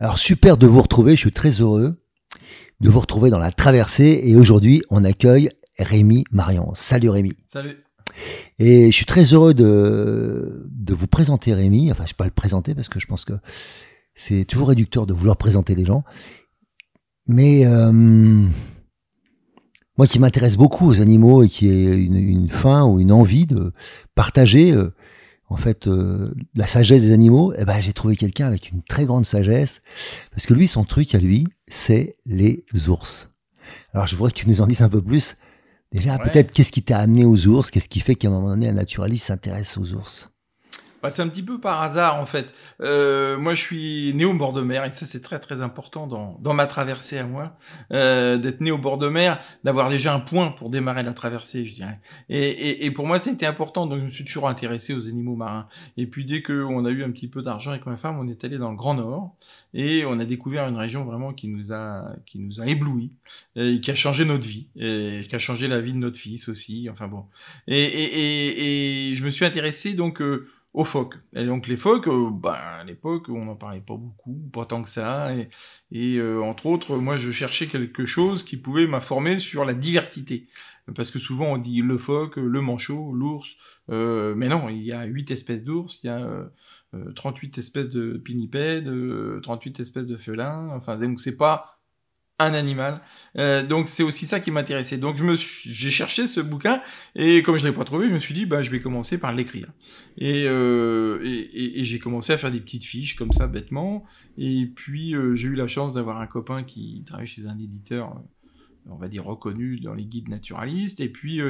Alors super de vous retrouver, je suis très heureux de vous retrouver dans la traversée et aujourd'hui on accueille Rémi Marion. Salut Rémi. Salut. Et je suis très heureux de, de vous présenter Rémi. Enfin, je ne vais pas le présenter parce que je pense que c'est toujours réducteur de vouloir présenter les gens. Mais euh, moi qui m'intéresse beaucoup aux animaux et qui ai une, une faim ou une envie de partager euh, en fait euh, la sagesse des animaux, eh ben, j'ai trouvé quelqu'un avec une très grande sagesse. Parce que lui, son truc à lui, c'est les ours. Alors je voudrais que tu nous en dises un peu plus. Déjà, peut-être qu'est-ce qui t'a amené aux ours? Qu'est-ce qui fait qu'à un moment donné, un naturaliste s'intéresse aux ours? Bah, c'est un petit peu par hasard en fait. Euh, moi, je suis né au bord de mer et ça c'est très très important dans, dans ma traversée à moi euh, d'être né au bord de mer, d'avoir déjà un point pour démarrer la traversée, je dirais. Et, et, et pour moi, été important, donc je me suis toujours intéressé aux animaux marins. Et puis dès qu'on a eu un petit peu d'argent avec ma femme, on est allé dans le Grand Nord et on a découvert une région vraiment qui nous a qui nous a ébloui et qui a changé notre vie et qui a changé la vie de notre fils aussi. Enfin bon. Et, et, et je me suis intéressé donc euh, aux phoques. Et donc les phoques, euh, ben, à l'époque, on n'en parlait pas beaucoup, pas tant que ça. Et, euh, entre autres, moi, je cherchais quelque chose qui pouvait m'informer sur la diversité. Parce que souvent, on dit le phoque, le manchot, l'ours. Euh, mais non, il y a huit espèces d'ours, il y a 38 espèces de pinnipèdes, 38 espèces de félins. Enfin, donc c'est pas un animal. Euh, donc c'est aussi ça qui m'intéressait. Donc je me j'ai cherché ce bouquin et comme je l'ai pas trouvé, je me suis dit bah je vais commencer par l'écrire. Et, euh, j'ai commencé à faire des petites fiches comme ça bêtement. Et puis euh, j'ai eu la chance d'avoir un copain qui travaille chez un éditeur on va dire reconnu dans les guides naturalistes et puis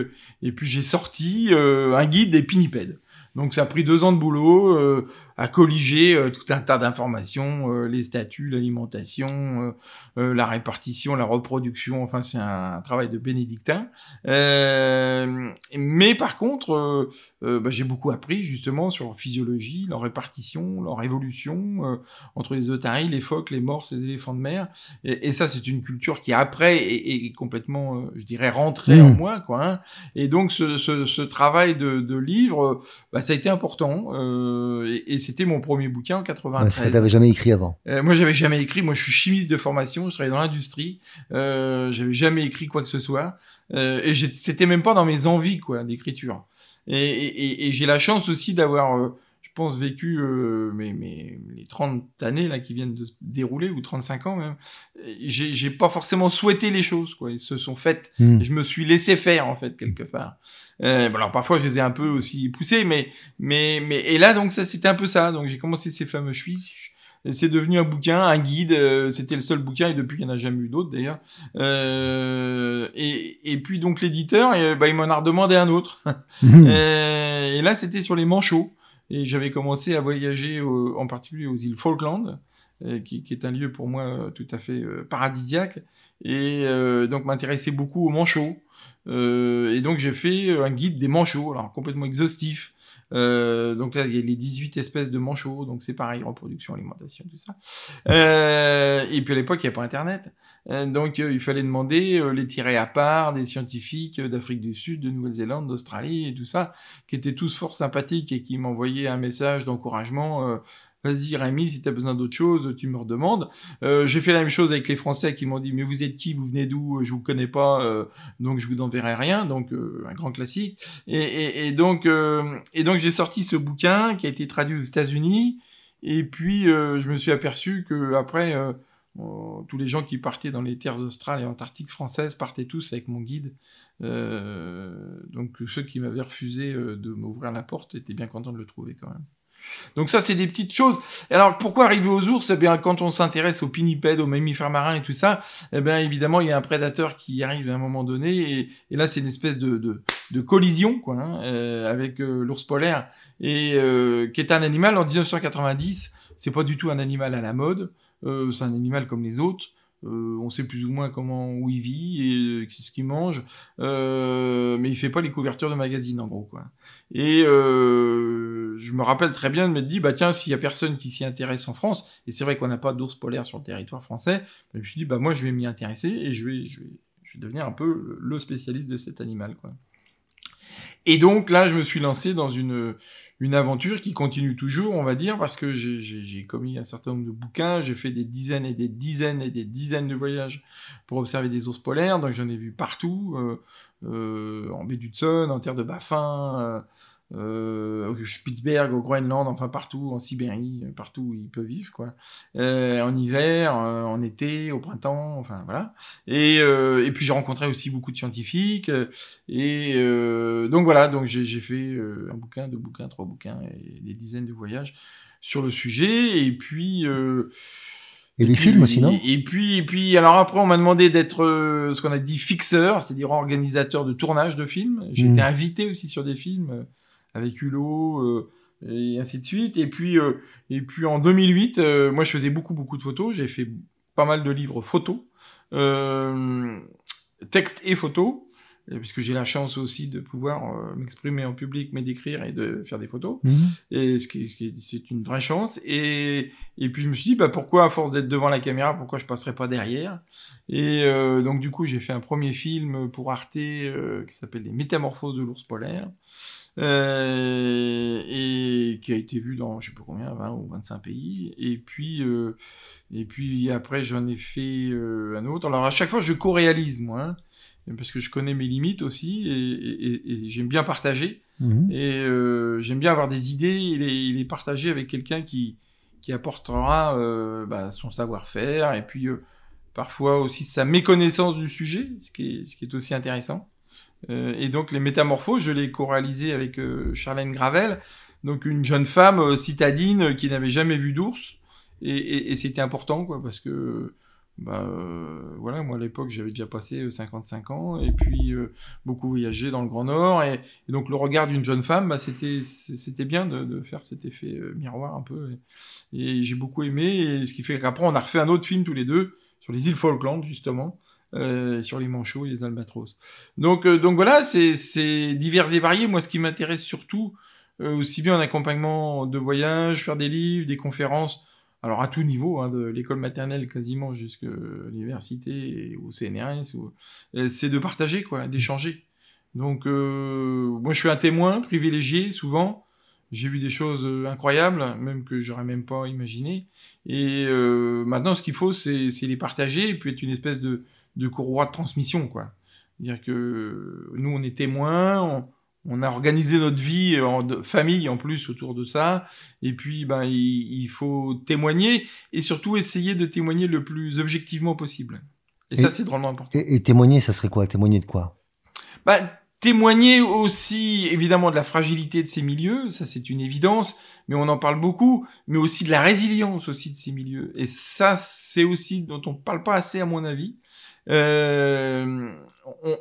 et puis j'ai sorti un guide des pinnipèdes. Donc ça a pris deux ans de boulot à colliger euh, tout un tas d'informations, euh, les statuts, l'alimentation, la répartition, la reproduction. Enfin, c'est un, travail de bénédictin. mais par contre, bah, j'ai beaucoup appris justement sur leur physiologie, leur répartition, leur évolution entre les otaries, les phoques, les morses, les éléphants de mer. Et, ça, c'est une culture qui après est, complètement, je dirais, rentrée en mmh. moi, quoi. Hein. Et donc ce, ce, ce travail de, de livre, bah, ça a été important euh, et, c'était mon premier bouquin en 93. ça t'avais jamais écrit avant euh, Moi, j'avais jamais écrit. Moi, je suis chimiste de formation. Je travaille dans l'industrie. Euh, j'avais jamais écrit quoi que ce soit. Euh, et c'était même pas dans mes envies, quoi, d'écriture. Et, et j'ai la chance aussi d'avoir euh, pense, vécu euh, mes, mes, les 30 années là, qui viennent de se dérouler, ou 35 ans même, j'ai pas forcément souhaité les choses, quoi. Ils se sont faites. Hmm. Je me suis laissé faire, en fait, quelque part. Euh, alors, parfois, je les ai un peu aussi poussés, mais, mais, mais, et là, donc, ça, c'était un peu ça. Donc, j'ai commencé ces fameux fiches. C'est devenu un bouquin, un guide. Euh, c'était le seul bouquin et depuis il n'y en a jamais eu d'autres d'ailleurs. Euh, et, et, puis donc l'éditeur, bah, il m'en a redemandé un autre. Hmm. et là c'était sur les manchots. Et j'avais commencé à voyager en particulier aux îles Falkland, euh, qui, qui, est un lieu pour moi euh, tout à fait euh, paradisiaque, et donc m'intéressais beaucoup aux manchots. et donc j'ai fait un guide des manchots, alors complètement exhaustif. Donc là, il y a les 18 espèces de manchots, donc c'est pareil, reproduction, alimentation, tout ça. et puis à l'époque, il n'y a pas Internet. Euh, donc euh, il fallait demander euh, les tirer à part des scientifiques d'Afrique du Sud, de Nouvelle-Zélande, d'Australie et tout ça, qui étaient tous fort sympathiques et qui m'envoyaient un message d'encouragement. Vas-y Rémi, si tu as besoin d'autre chose, tu me redemandes. j'ai fait la même chose avec les Français qui m'ont dit mais vous êtes qui, vous venez d'où, je vous connais pas, donc je vous enverrai rien. Donc un grand classique. Et, donc et donc j'ai sorti ce bouquin qui a été traduit aux États-Unis Et puis, je me suis aperçu que après, tous les gens qui partaient dans les terres australes et antarctiques françaises partaient tous avec mon guide. donc, ceux qui m'avaient refusé de m'ouvrir la porte étaient bien contents de le trouver quand même. Donc ça, c'est des petites choses. alors, pourquoi arriver aux ours? Eh bien, quand on s'intéresse aux pinnipèdes, aux mammifères marins et tout ça, eh bien, évidemment, il y a un prédateur qui arrive à un moment donné, et, là, c'est une espèce de, collision, quoi, hein, euh, avec euh, l'ours polaire, et euh, qui est un animal en 1990. C'est pas du tout un animal à la mode. c'est un animal comme les autres. Euh, on sait plus ou moins comment où il vit et euh, ce qu'il mange, euh, mais il fait pas les couvertures de magazines en gros quoi. Et je me rappelle très bien de me dire bah tiens s'il y a personne qui s'y intéresse en France et c'est vrai qu'on n'a pas d'ours polaire sur le territoire français, je me suis dit bah moi je vais m'y intéresser et je vais, je vais je vais devenir un peu le spécialiste de cet animal quoi. Et donc là je me suis lancé dans une une aventure qui continue toujours, on va dire, parce que j'ai commis un certain nombre de bouquins, j'ai fait des dizaines et des dizaines et des dizaines de voyages pour observer des ours polaires, donc j'en ai vu partout, euh, euh, en baie d'Hudson, en terre de Baffin, euh, euh, au Spitzberg, au Groenland, enfin partout, en Sibérie, partout où il peut vivre, quoi. Euh, en hiver, euh, en été, au printemps, enfin voilà. Et, euh, et puis j'ai rencontré aussi beaucoup de scientifiques. Et donc voilà, donc j'ai fait un bouquin, deux bouquins, trois bouquins et des dizaines de voyages sur le sujet. Et puis et les films aussi, non? Et puis, et puis, alors après, on m'a demandé d'être ce qu'on a dit fixeur, c'est-à-dire organisateur de tournage de films. J'ai été hmm. invité aussi sur des films avec Hulot euh, et ainsi de suite. Et puis, euh, en 2008, euh, moi je faisais beaucoup beaucoup de photos. J'ai fait pas mal de livres photos, texte et photos puisque j'ai la chance aussi de pouvoir m'exprimer en public, mais d'écrire et de faire des photos. Mhm. Et ce qui, c'est une vraie chance. Et, et puis je me suis dit, bah, pourquoi à force d'être devant la caméra, pourquoi je passerais pas derrière? Et donc du coup, j'ai fait un premier film pour Arte qui s'appelle Les Métamorphoses de l'ours polaire. Euh, et qui a été vu dans je sais pas combien 20 ou 25 pays et puis euh, et puis après j'en ai fait euh, un autre alors à chaque fois je co-réalise moi hein, parce que je connais mes limites aussi et, j'aime bien partager mhm. et j'aime bien avoir des idées et les, partager avec quelqu'un qui qui apportera bah, son savoir-faire et puis parfois aussi sa méconnaissance du sujet ce qui est, ce qui est aussi intéressant euh, et donc les métamorphoses, je l'ai co-réalisé avec euh, Charlène Gravel, donc une jeune femme euh, citadine qui n'avait jamais vu d'ours. Et, c'était important, quoi, parce que bah, voilà, moi à l'époque j'avais déjà passé 55 ans et puis beaucoup voyagé dans le Grand Nord et, donc le regard d'une jeune femme, bah, c'était c'était bien de, faire cet effet miroir un peu et, j'ai beaucoup aimé et ce qui fait qu'après on a refait un autre film tous les deux sur les îles Falkland justement euh, sur les manchots et les albatros. Donc, euh, donc voilà, c'est divers et varié. Moi, ce qui m'intéresse surtout, euh, aussi bien en accompagnement de voyage, faire des livres, des conférences, alors à tout niveau, hein, de l'école maternelle quasiment jusqu'à l'université ou au CNRS, c'est de partager, quoi, d'échanger. Donc, moi, je suis un témoin privilégié souvent. J'ai vu des choses incroyables, même que j'aurais même pas imaginé. Et maintenant, ce qu'il faut, c'est les partager et puis être une espèce de, de courroie de transmission, quoi. C'est-à-dire que nous, on est témoins, on, a organisé notre vie en famille en plus autour de ça, et puis ben il, faut témoigner et surtout essayer de témoigner le plus objectivement possible. Et, ça, c'est drôlement important. Et, témoigner, ça serait quoi? Témoigner de quoi? Bah, témoigner aussi évidemment de la fragilité de ces milieux, ça c'est une évidence, mais on en parle beaucoup, mais aussi de la résilience aussi de ces milieux. Et ça, c'est aussi dont on parle pas assez à mon avis. Euh,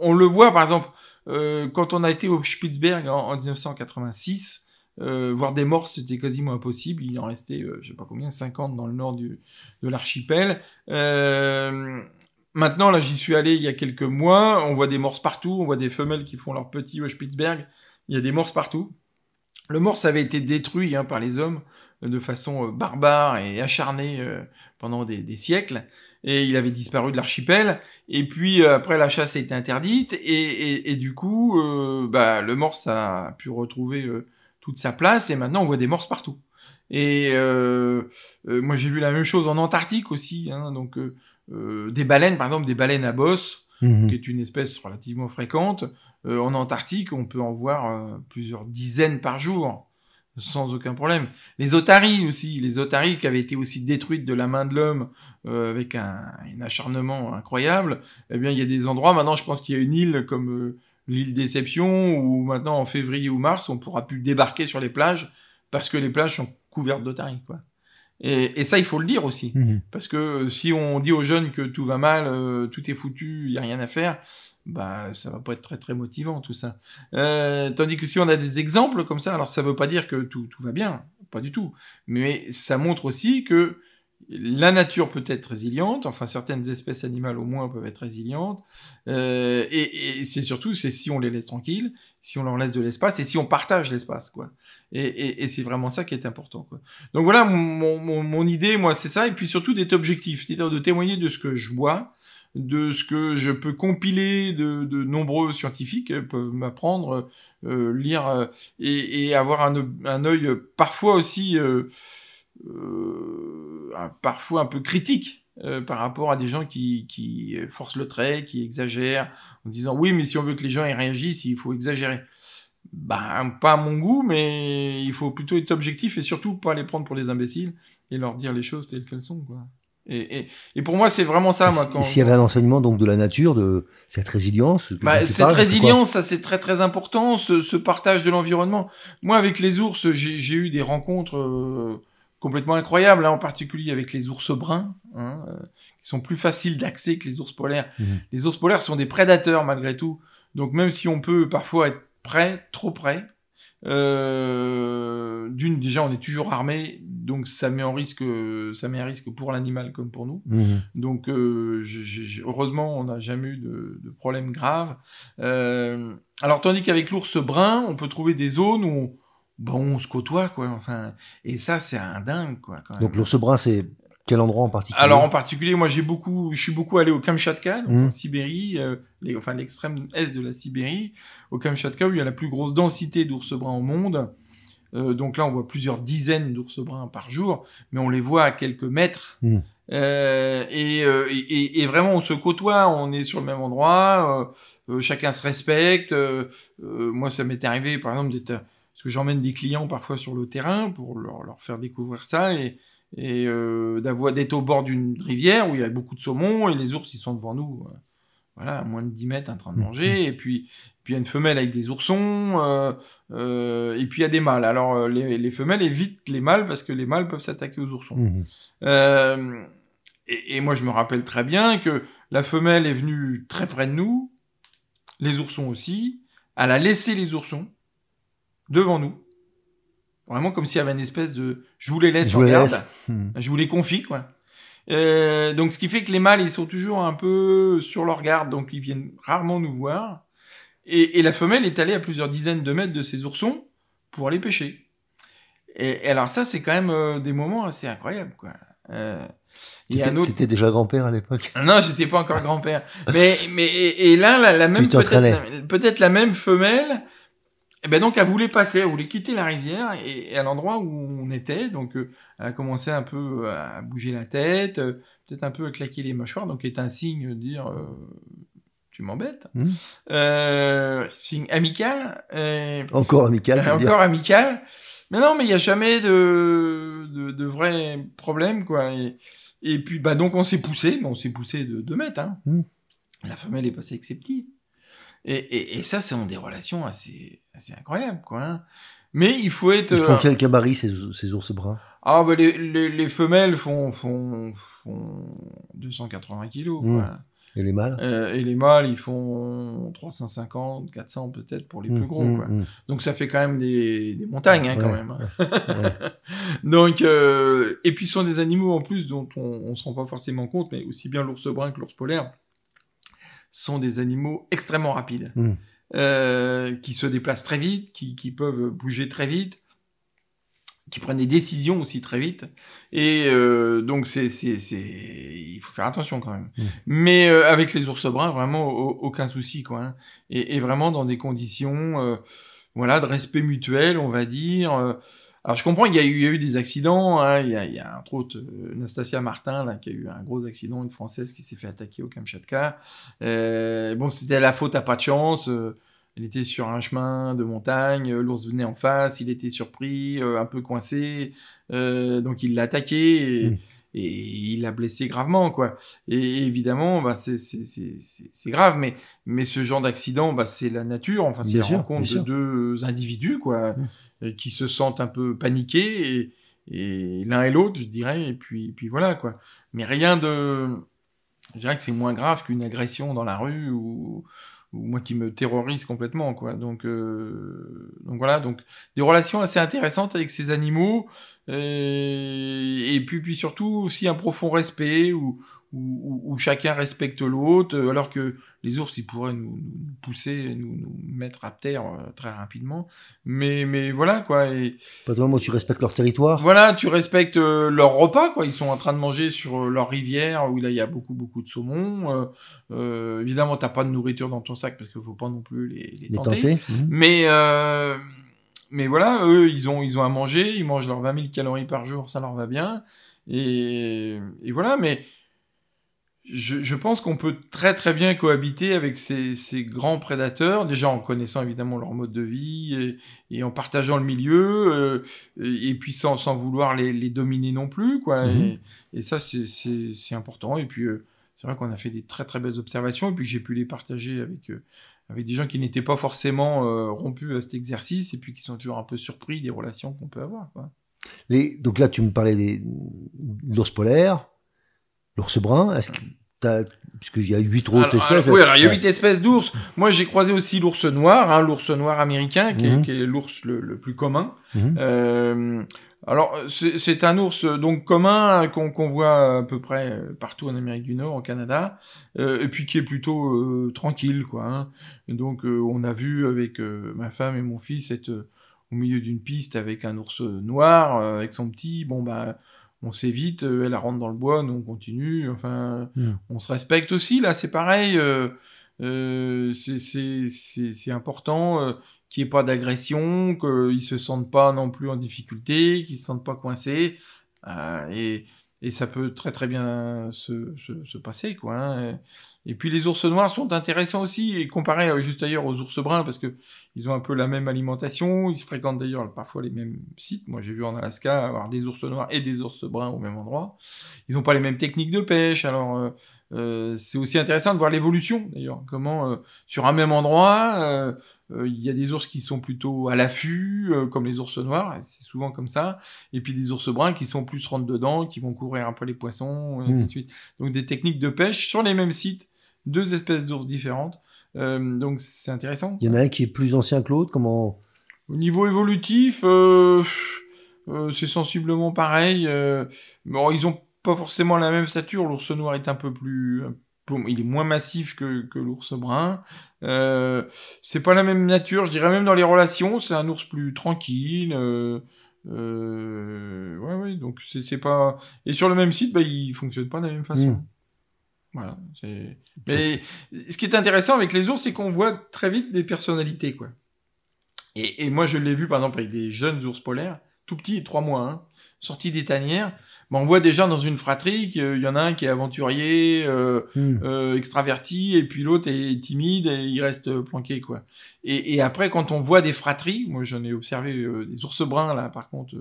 on, le voit par exemple euh, quand on a été au Spitzberg en, 1986. Euh, voir des morts, c'était quasiment impossible. Il en restait, euh, je sais pas combien, 50 dans le nord de l'archipel. Euh, maintenant, là, j'y suis allé il y a quelques mois. On voit des morses partout. On voit des femelles qui font leur petit au Spitzberg. Il y a des morses partout. Le morse avait été détruit hein, par les hommes de façon barbare et acharnée pendant des siècles et il avait disparu de l'archipel. Et puis euh, après la chasse a été interdite et, et, du coup, euh, bah, le morse a pu retrouver euh, toute sa place et maintenant on voit des morses partout. Et moi j'ai vu la même chose en Antarctique aussi, hein, donc des baleines, par exemple des baleines à bosse, mhm. qui est une espèce relativement fréquente. en Antarctique, on peut en voir plusieurs dizaines par jour. Sans aucun problème. Les otaries aussi, les otaries qui avaient été aussi détruites de la main de l'homme euh, avec un, acharnement incroyable. Eh bien, il y a des endroits maintenant. Je pense qu'il y a une île comme euh, l'île Déception où maintenant en février ou mars, on pourra plus débarquer sur les plages parce que les plages sont couvertes d'otaries, quoi. Et, ça, il faut le dire aussi. Mhm. Parce que si on dit aux jeunes que tout va mal, euh, tout est foutu, il n'y a rien à faire, bah ça va pas être très très motivant tout ça. Euh, tandis que si on a des exemples comme ça, alors ça veut pas dire que tout, tout va bien, pas du tout. Mais ça montre aussi que la nature peut être résiliente, enfin certaines espèces animales au moins peuvent être résilientes, euh, et, et c'est surtout c'est si on les laisse tranquilles, si on leur laisse de l'espace et si on partage l'espace quoi. Et, et c'est vraiment ça qui est important quoi. Donc voilà mon, mon, mon idée moi c'est ça et puis surtout d'être objectif, c'est-à-dire de témoigner de ce que je vois, de ce que je peux compiler de, de nombreux scientifiques euh, peuvent m'apprendre, euh, lire euh, et, et, avoir un, un œil parfois aussi euh, parfois un peu critique par rapport à des gens qui, qui forcent le trait, qui exagèrent, en disant oui, mais si on veut que les gens y réagissent, il faut exagérer. Ben, pas à mon goût, mais il faut plutôt être objectif et surtout pas les prendre pour des imbéciles et leur dire les choses telles qu'elles sont. Quoi. Et, et, et, pour moi, c'est vraiment ça. Moi, quand, S'il y avait un enseignement donc de la nature, de cette résilience. Bah, cette résilience, ça c'est très très important. Ce, ce partage de l'environnement. Moi, avec les ours, j'ai eu des rencontres euh, complètement incroyables, hein, en particulier avec les ours bruns, hein, euh, qui sont plus faciles d'accès que les ours polaires. Mmh. Les ours polaires sont des prédateurs malgré tout. Donc même si on peut parfois être près, trop près, euh, d'une déjà on est toujours armé donc ça met en risque ça met un risque pour l'animal comme pour nous mmh. donc euh, heureusement on n'a jamais eu de, de problème grave alors tandis qu'avec l'ours brun on peut trouver des zones où on, bon, on se côtoie quoi enfin et ça c'est un dingue quoi quand même. donc l'ours brun c'est quel endroit en particulier? Alors en particulier, moi j'ai beaucoup, je suis beaucoup allé au Kamchatka, donc mmh. en Sibérie, euh, les, enfin l'extrême est de la Sibérie, au Kamchatka où il y a la plus grosse densité d'ours bruns au monde. Euh, donc là, on voit plusieurs dizaines d'ours bruns par jour, mais on les voit à quelques mètres. Mmh. Euh, et, et, et, vraiment, on se côtoie, on est sur le même endroit, chacun se respecte. moi, ça m'est arrivé, par exemple, d'être, parce que j'emmène des clients parfois sur le terrain pour leur, leur faire découvrir ça et et euh, d'avoir d'être au bord d'une rivière où il y a beaucoup de saumon et les ours ils sont devant nous euh, voilà à moins de 10 mètres en train de mmh, manger et puis puis il y a une femelle avec des oursons euh, euh, et puis il y a des mâles. Alors les, les, femelles évitent les mâles parce que les mâles peuvent s'attaquer aux oursons. Mmh. Euh, et, et, moi je me rappelle très bien que la femelle est venue très près de nous les oursons aussi elle a laissé les oursons devant nous Vraiment comme s'il y avait une espèce de... Je vous les laisse je en garde. Hmm. Je vous les confie, quoi. Euh, donc ce qui fait que les mâles, ils sont toujours un peu sur leur garde, donc ils viennent rarement nous voir. Et, et la femelle est allée à plusieurs dizaines de mètres de ses oursons pour aller pêcher. Et, et alors ça, c'est quand même euh, des moments assez incroyables, quoi. Euh, T'étais autre... déjà grand-père à l'époque Non, j'étais pas encore grand-père. mais mais et, là, la, la même peut-être peut-être la même femelle et eh ben donc elle voulait passer, elle voulait quitter la rivière et, à l'endroit où on était, donc euh, elle a commencé un peu euh, à bouger la tête, euh, peut-être un peu à claquer les mâchoires, donc est un signe de dire tu m'embêtes, mmh. signe amical. encore amical. encore amical. Mais non, mais il n'y a jamais de, de, de vrai problème quoi. Et, et puis bah donc on s'est poussé, on s'est poussé de 2 mètres. Hein. Mmh. La femelle est passée exceptive. Et, et, et ça, c'est des relations assez, assez incroyables, quoi. Hein. Mais il faut être. Ils font euh, quel gabarit ces, ces ours bruns? Ah, bah, les, les, les, femelles font, font, font 280 kilos, quoi. Mmh. Et les mâles? Euh, Et les mâles, ils font 350, 400 peut-être pour les mmh, plus gros. Mmh, quoi. Donc ça fait quand même des, des montagnes hein, quand même. Hein. Ouais, Donc euh, et puis ce sont des animaux en plus dont on, on se rend pas forcément compte, mais aussi bien l'ours brun que l'ours polaire sont des animaux extrêmement rapides, mmh. euh, qui se déplacent très vite, qui, qui, peuvent bouger très vite, qui prennent des décisions aussi très vite. Et euh, donc, c'est, c'est, c'est, il faut faire attention quand même. Mmh. Mais euh, avec les ours bruns, vraiment aucun souci, quoi. Hein. Et, et, vraiment dans des conditions, voilà, de respect mutuel, on va dire. Euh, alors je comprends, il y a eu, il y a eu des accidents. Hein, il, y a, il y a entre autres euh, Nastasia Martin là, qui a eu un gros accident, une française qui s'est fait attaquer au Kamchatka. Euh, bon, c'était la faute à pas de chance. Euh, elle était sur un chemin de montagne, l'ours venait en face, il était surpris, un peu coincé, donc il l'a attaqué. Et, et il l'a blessé gravement, quoi. Et évidemment, bah, c'est grave, mais, mais ce genre d'accident, bah, c'est la nature, enfin, c'est la rencontre de deux individus, quoi, mmh. Euh, qui se sentent un peu paniqués, et, et l'un et l'autre, je dirais, et puis, puis voilà, quoi. Mais rien de. Je dirais que c'est moins grave qu'une agression dans la rue ou, ou moi qui me terrorise complètement quoi donc euh, donc voilà donc des relations assez intéressantes avec ces animaux euh, et puis puis surtout aussi un profond respect où, où, où chacun respecte l'autre alors que les ours, ils pourraient nous, pousser, nous, nous, mettre à terre euh, très rapidement. Mais, mais voilà, quoi. Et, Pas de moment tu respectes leur territoire. Voilà, tu respectes euh, leur repas, quoi. Ils sont en train de manger sur euh, leur rivière où là, il y a beaucoup, beaucoup de saumon. Euh, évidemment, t'as pas de nourriture dans ton sac parce qu'il faut pas non plus les, les, tenter. Mhm. Mais, mais voilà, eux, ils ont, ils ont à manger, ils mangent leurs 20 000 calories par jour, ça leur va bien. Et, et voilà, mais je, pense qu'on peut très très bien cohabiter avec ces, grands prédateurs, déjà en connaissant évidemment leur mode de vie et, en partageant le milieu, euh, et puis sans, vouloir les, dominer non plus, quoi. Mhm. Et, ça, c'est important. Et puis, euh, c'est vrai qu'on a fait des très très belles observations, et puis j'ai pu les partager avec, euh, avec des gens qui n'étaient pas forcément rompus à cet exercice, et puis qui sont toujours un peu surpris des relations qu'on peut avoir, quoi. Les, donc là, tu me parlais des l'ours polaire, l'ours brun, est-ce que puisqu'il y a huit autres espèces. oui, alors il y a huit espèces d'ours. Moi, j'ai croisé aussi l'ours noir, hein, l'ours noir américain, qui, est, mhm. l'ours le, plus commun. Mhm. Euh, alors, c'est un ours donc commun qu'on voit à peu près partout en Amérique du Nord, au Canada, euh, et puis qui est plutôt euh, tranquille, quoi. Hein. Donc, on a vu avec ma femme et mon fils être au milieu d'une piste avec un ours noir, avec son petit. Bon, bah on s'évite, euh, elle rentre dans le bois, nous on continue, enfin, hmm. on se respecte aussi, là c'est pareil, euh, euh, c'est important qu'il n'y ait pas d'agression, qu'ils se sentent pas non plus en difficulté, qu'ils se sentent pas coincés, et, et, ça peut très très bien se, se, passer, quoi. Hein. Et puis les ours noirs sont intéressants aussi, et comparés euh, juste ailleurs aux ours bruns, parce que ils ont un peu la même alimentation, ils se fréquentent d'ailleurs parfois les mêmes sites. Moi j'ai vu en Alaska avoir des ours noirs et des ours bruns au même endroit. Ils n'ont pas les mêmes techniques de pêche, alors euh, euh, c'est aussi intéressant de voir l'évolution d'ailleurs, comment sur un même endroit, il y a des ours qui sont plutôt à l'affût, comme les ours noirs, c'est souvent comme ça, et puis des ours bruns qui sont plus rentre dedans, qui vont courir un peu les poissons, et ainsi de mmh. suite. Donc des techniques de pêche sur les mêmes sites deux espèces d'ours différentes. Euh, donc c'est intéressant. Il y en a un qui est plus ancien que l'autre. Comment Au niveau évolutif, euh, euh, c'est sensiblement pareil. bon, ils ont pas forcément la même stature. L'ours noir est un peu plus, il est moins massif que, que l'ours brun. c'est pas la même nature. Je dirais même dans les relations, c'est un ours plus tranquille. ouais, ouais. Donc c'est pas. Et sur le même site, bah, il fonctionne pas de la même façon. Hmm. Voilà. Mais ce qui est intéressant avec les ours, c'est qu'on voit très vite des personnalités, quoi. Et, moi, je l'ai vu, par exemple, avec des jeunes ours polaires, tout petits, trois mois, hein, sortis des tanières. On voit déjà dans une fratrie qu'il y en a un qui est aventurier, euh, hmm. euh, extraverti, et puis l'autre est timide et il reste planqué, quoi. Et, après, quand on voit des fratries, moi j'en ai observé euh, des ours bruns, là, par contre,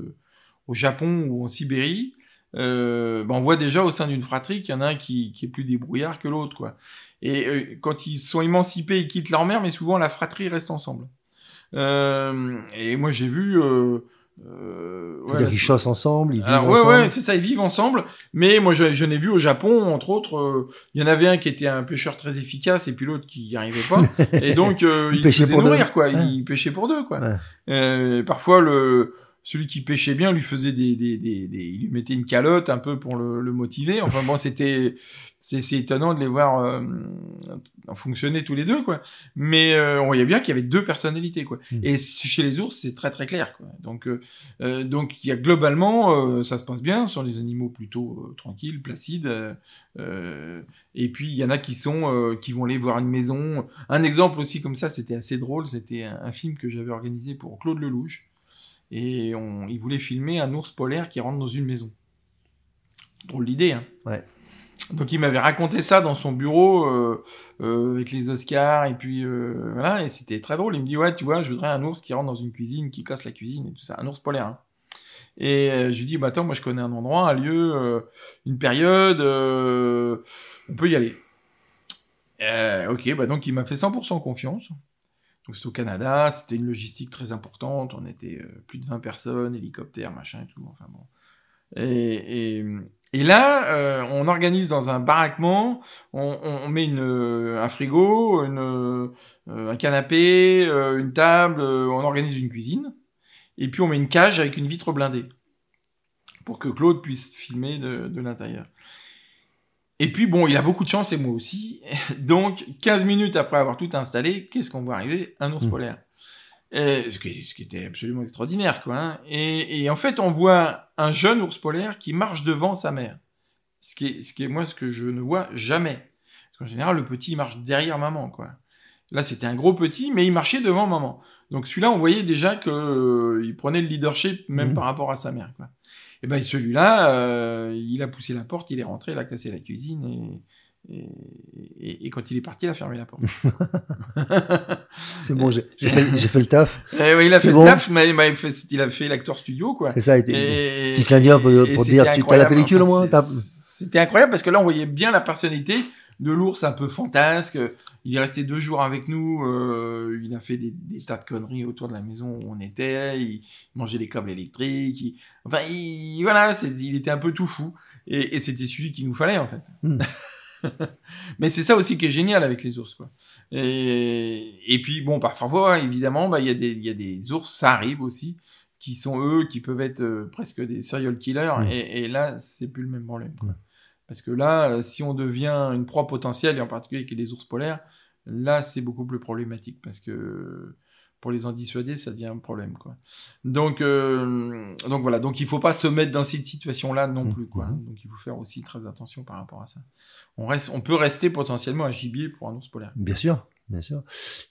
au Japon ou en Sibérie, euh, ben, on voit déjà au sein d'une fratrie qu'il y en a un qui, est plus débrouillard que l'autre, quoi. Et euh, quand ils sont émancipés, ils quittent leur mère, mais souvent la fratrie reste ensemble. Euh, et moi j'ai vu. Euh, ouais, ils chassent ensemble, ils vivent Alors, ensemble. Ouais, ouais, c'est ça, ils vivent ensemble. Mais moi, je, je n'ai vu au Japon, entre autres, il y en avait un qui était un pêcheur très efficace et puis l'autre qui n'y arrivait pas. et donc, il, il se nourrir, quoi. Il pêchait pour deux, quoi. parfois, le, celui qui pêchait bien lui faisait des, des, des, des, il lui mettait une calotte un peu pour le, le motiver. Enfin bon, c'était c'est étonnant de les voir euh, fonctionner tous les deux quoi. Mais euh, on voyait bien qu'il y avait deux personnalités quoi. Hmm. Et chez les ours, c'est très très clair quoi. Donc euh, euh donc il y a globalement ça se passe bien sur les animaux plutôt tranquilles, placides. et puis il y en a qui sont qui vont aller voir une maison. Un exemple aussi comme ça, c'était assez drôle. C'était un, un, film que j'avais organisé pour Claude Lelouch et il voulait filmer un ours polaire qui rentre dans une maison. Drôle d'idée, hein Ouais. donc il m'avait raconté ça dans son bureau euh, euh, avec les Oscars et puis euh, voilà et c'était très drôle. Il me dit ouais tu vois je voudrais un ours qui rentre dans une cuisine, qui casse la cuisine et tout ça, un ours polaire. Hein. Et je lui dis bah attends moi je connais un endroit, un lieu, une période, on peut y aller. Ok bah donc il m'a fait 100% confiance. C'était au Canada, c'était une logistique très importante, on était euh, plus de 20 personnes, hélicoptères, machin et tout, enfin bon. Et, là, euh, on organise dans un baraquement, on, met euh, un frigo, un canapé, une table, on organise une cuisine, et puis on met une cage avec une vitre blindée pour que Claude puisse filmer de l'intérieur. Et puis bon, il a beaucoup de chance et moi aussi. Donc 15 minutes après avoir tout installé, qu'est-ce qu'on voit arriver? Un ours Mmh. polaire. Et ce, qui, ce qui était absolument extraordinaire, quoi. hein. Et, et en fait, on voit un jeune ours polaire qui marche devant sa mère. Ce qui est, ce qui est moi, ce que je ne vois jamais. Parce qu'en général, le petit, il marche derrière maman, quoi. Là, c'était un gros petit, mais il marchait devant maman. Donc celui-là, on voyait déjà que euh, prenait le leadership même Mhm. par rapport à sa mère, quoi. Et ben celui-là, euh, il a poussé la porte, il est rentré, il a cassé la cuisine et, et, et- et quand il est parti, il a fermé la porte. C'est bon, j'ai fait, le taf. Eh oui, il a fait bon. le taf, mais, mais il, fait- il a fait l'acteur studio, quoi. C'est ça. Et, Et- petit clin d'œil pour- pour dire, c'était tu- t'as la incroyable. pellicule au moins, C'était incroyable parce que là, on voyait bien la personnalité de l'ours un peu fantasque. Il est resté deux jours avec nous. euh, il a fait des, des tas de conneries autour de la maison où on était. Il mangeait des câbles électriques. il- Enfin, il, voilà, il était un peu tout fou. Et, et c'était celui qu'il nous fallait, en fait. Hmm. Mais c'est ça aussi qui est génial avec les ours, quoi. Et, et puis, bon, parfois, évidemment, bah, il y, a des- il y a des ours, ça arrive aussi, qui sont eux, qui peuvent être euh, presque des serial killers. Mm. Et, et là, c'est plus le même problème. quoi. Parce que là, euh, si on devient une proie potentielle, et en particulier avec les ours polaires, là, c'est beaucoup plus problématique. Parce que pour les en dissuader, ça devient un problème. Quoi. Donc, euh, donc voilà, donc il faut pas se mettre dans cette situation-là non Mm. plus. Quoi. Mhm. Donc il faut faire aussi très attention par rapport à ça. On, reste, on peut rester potentiellement un gibier pour un ours polaire. Bien sûr, bien sûr.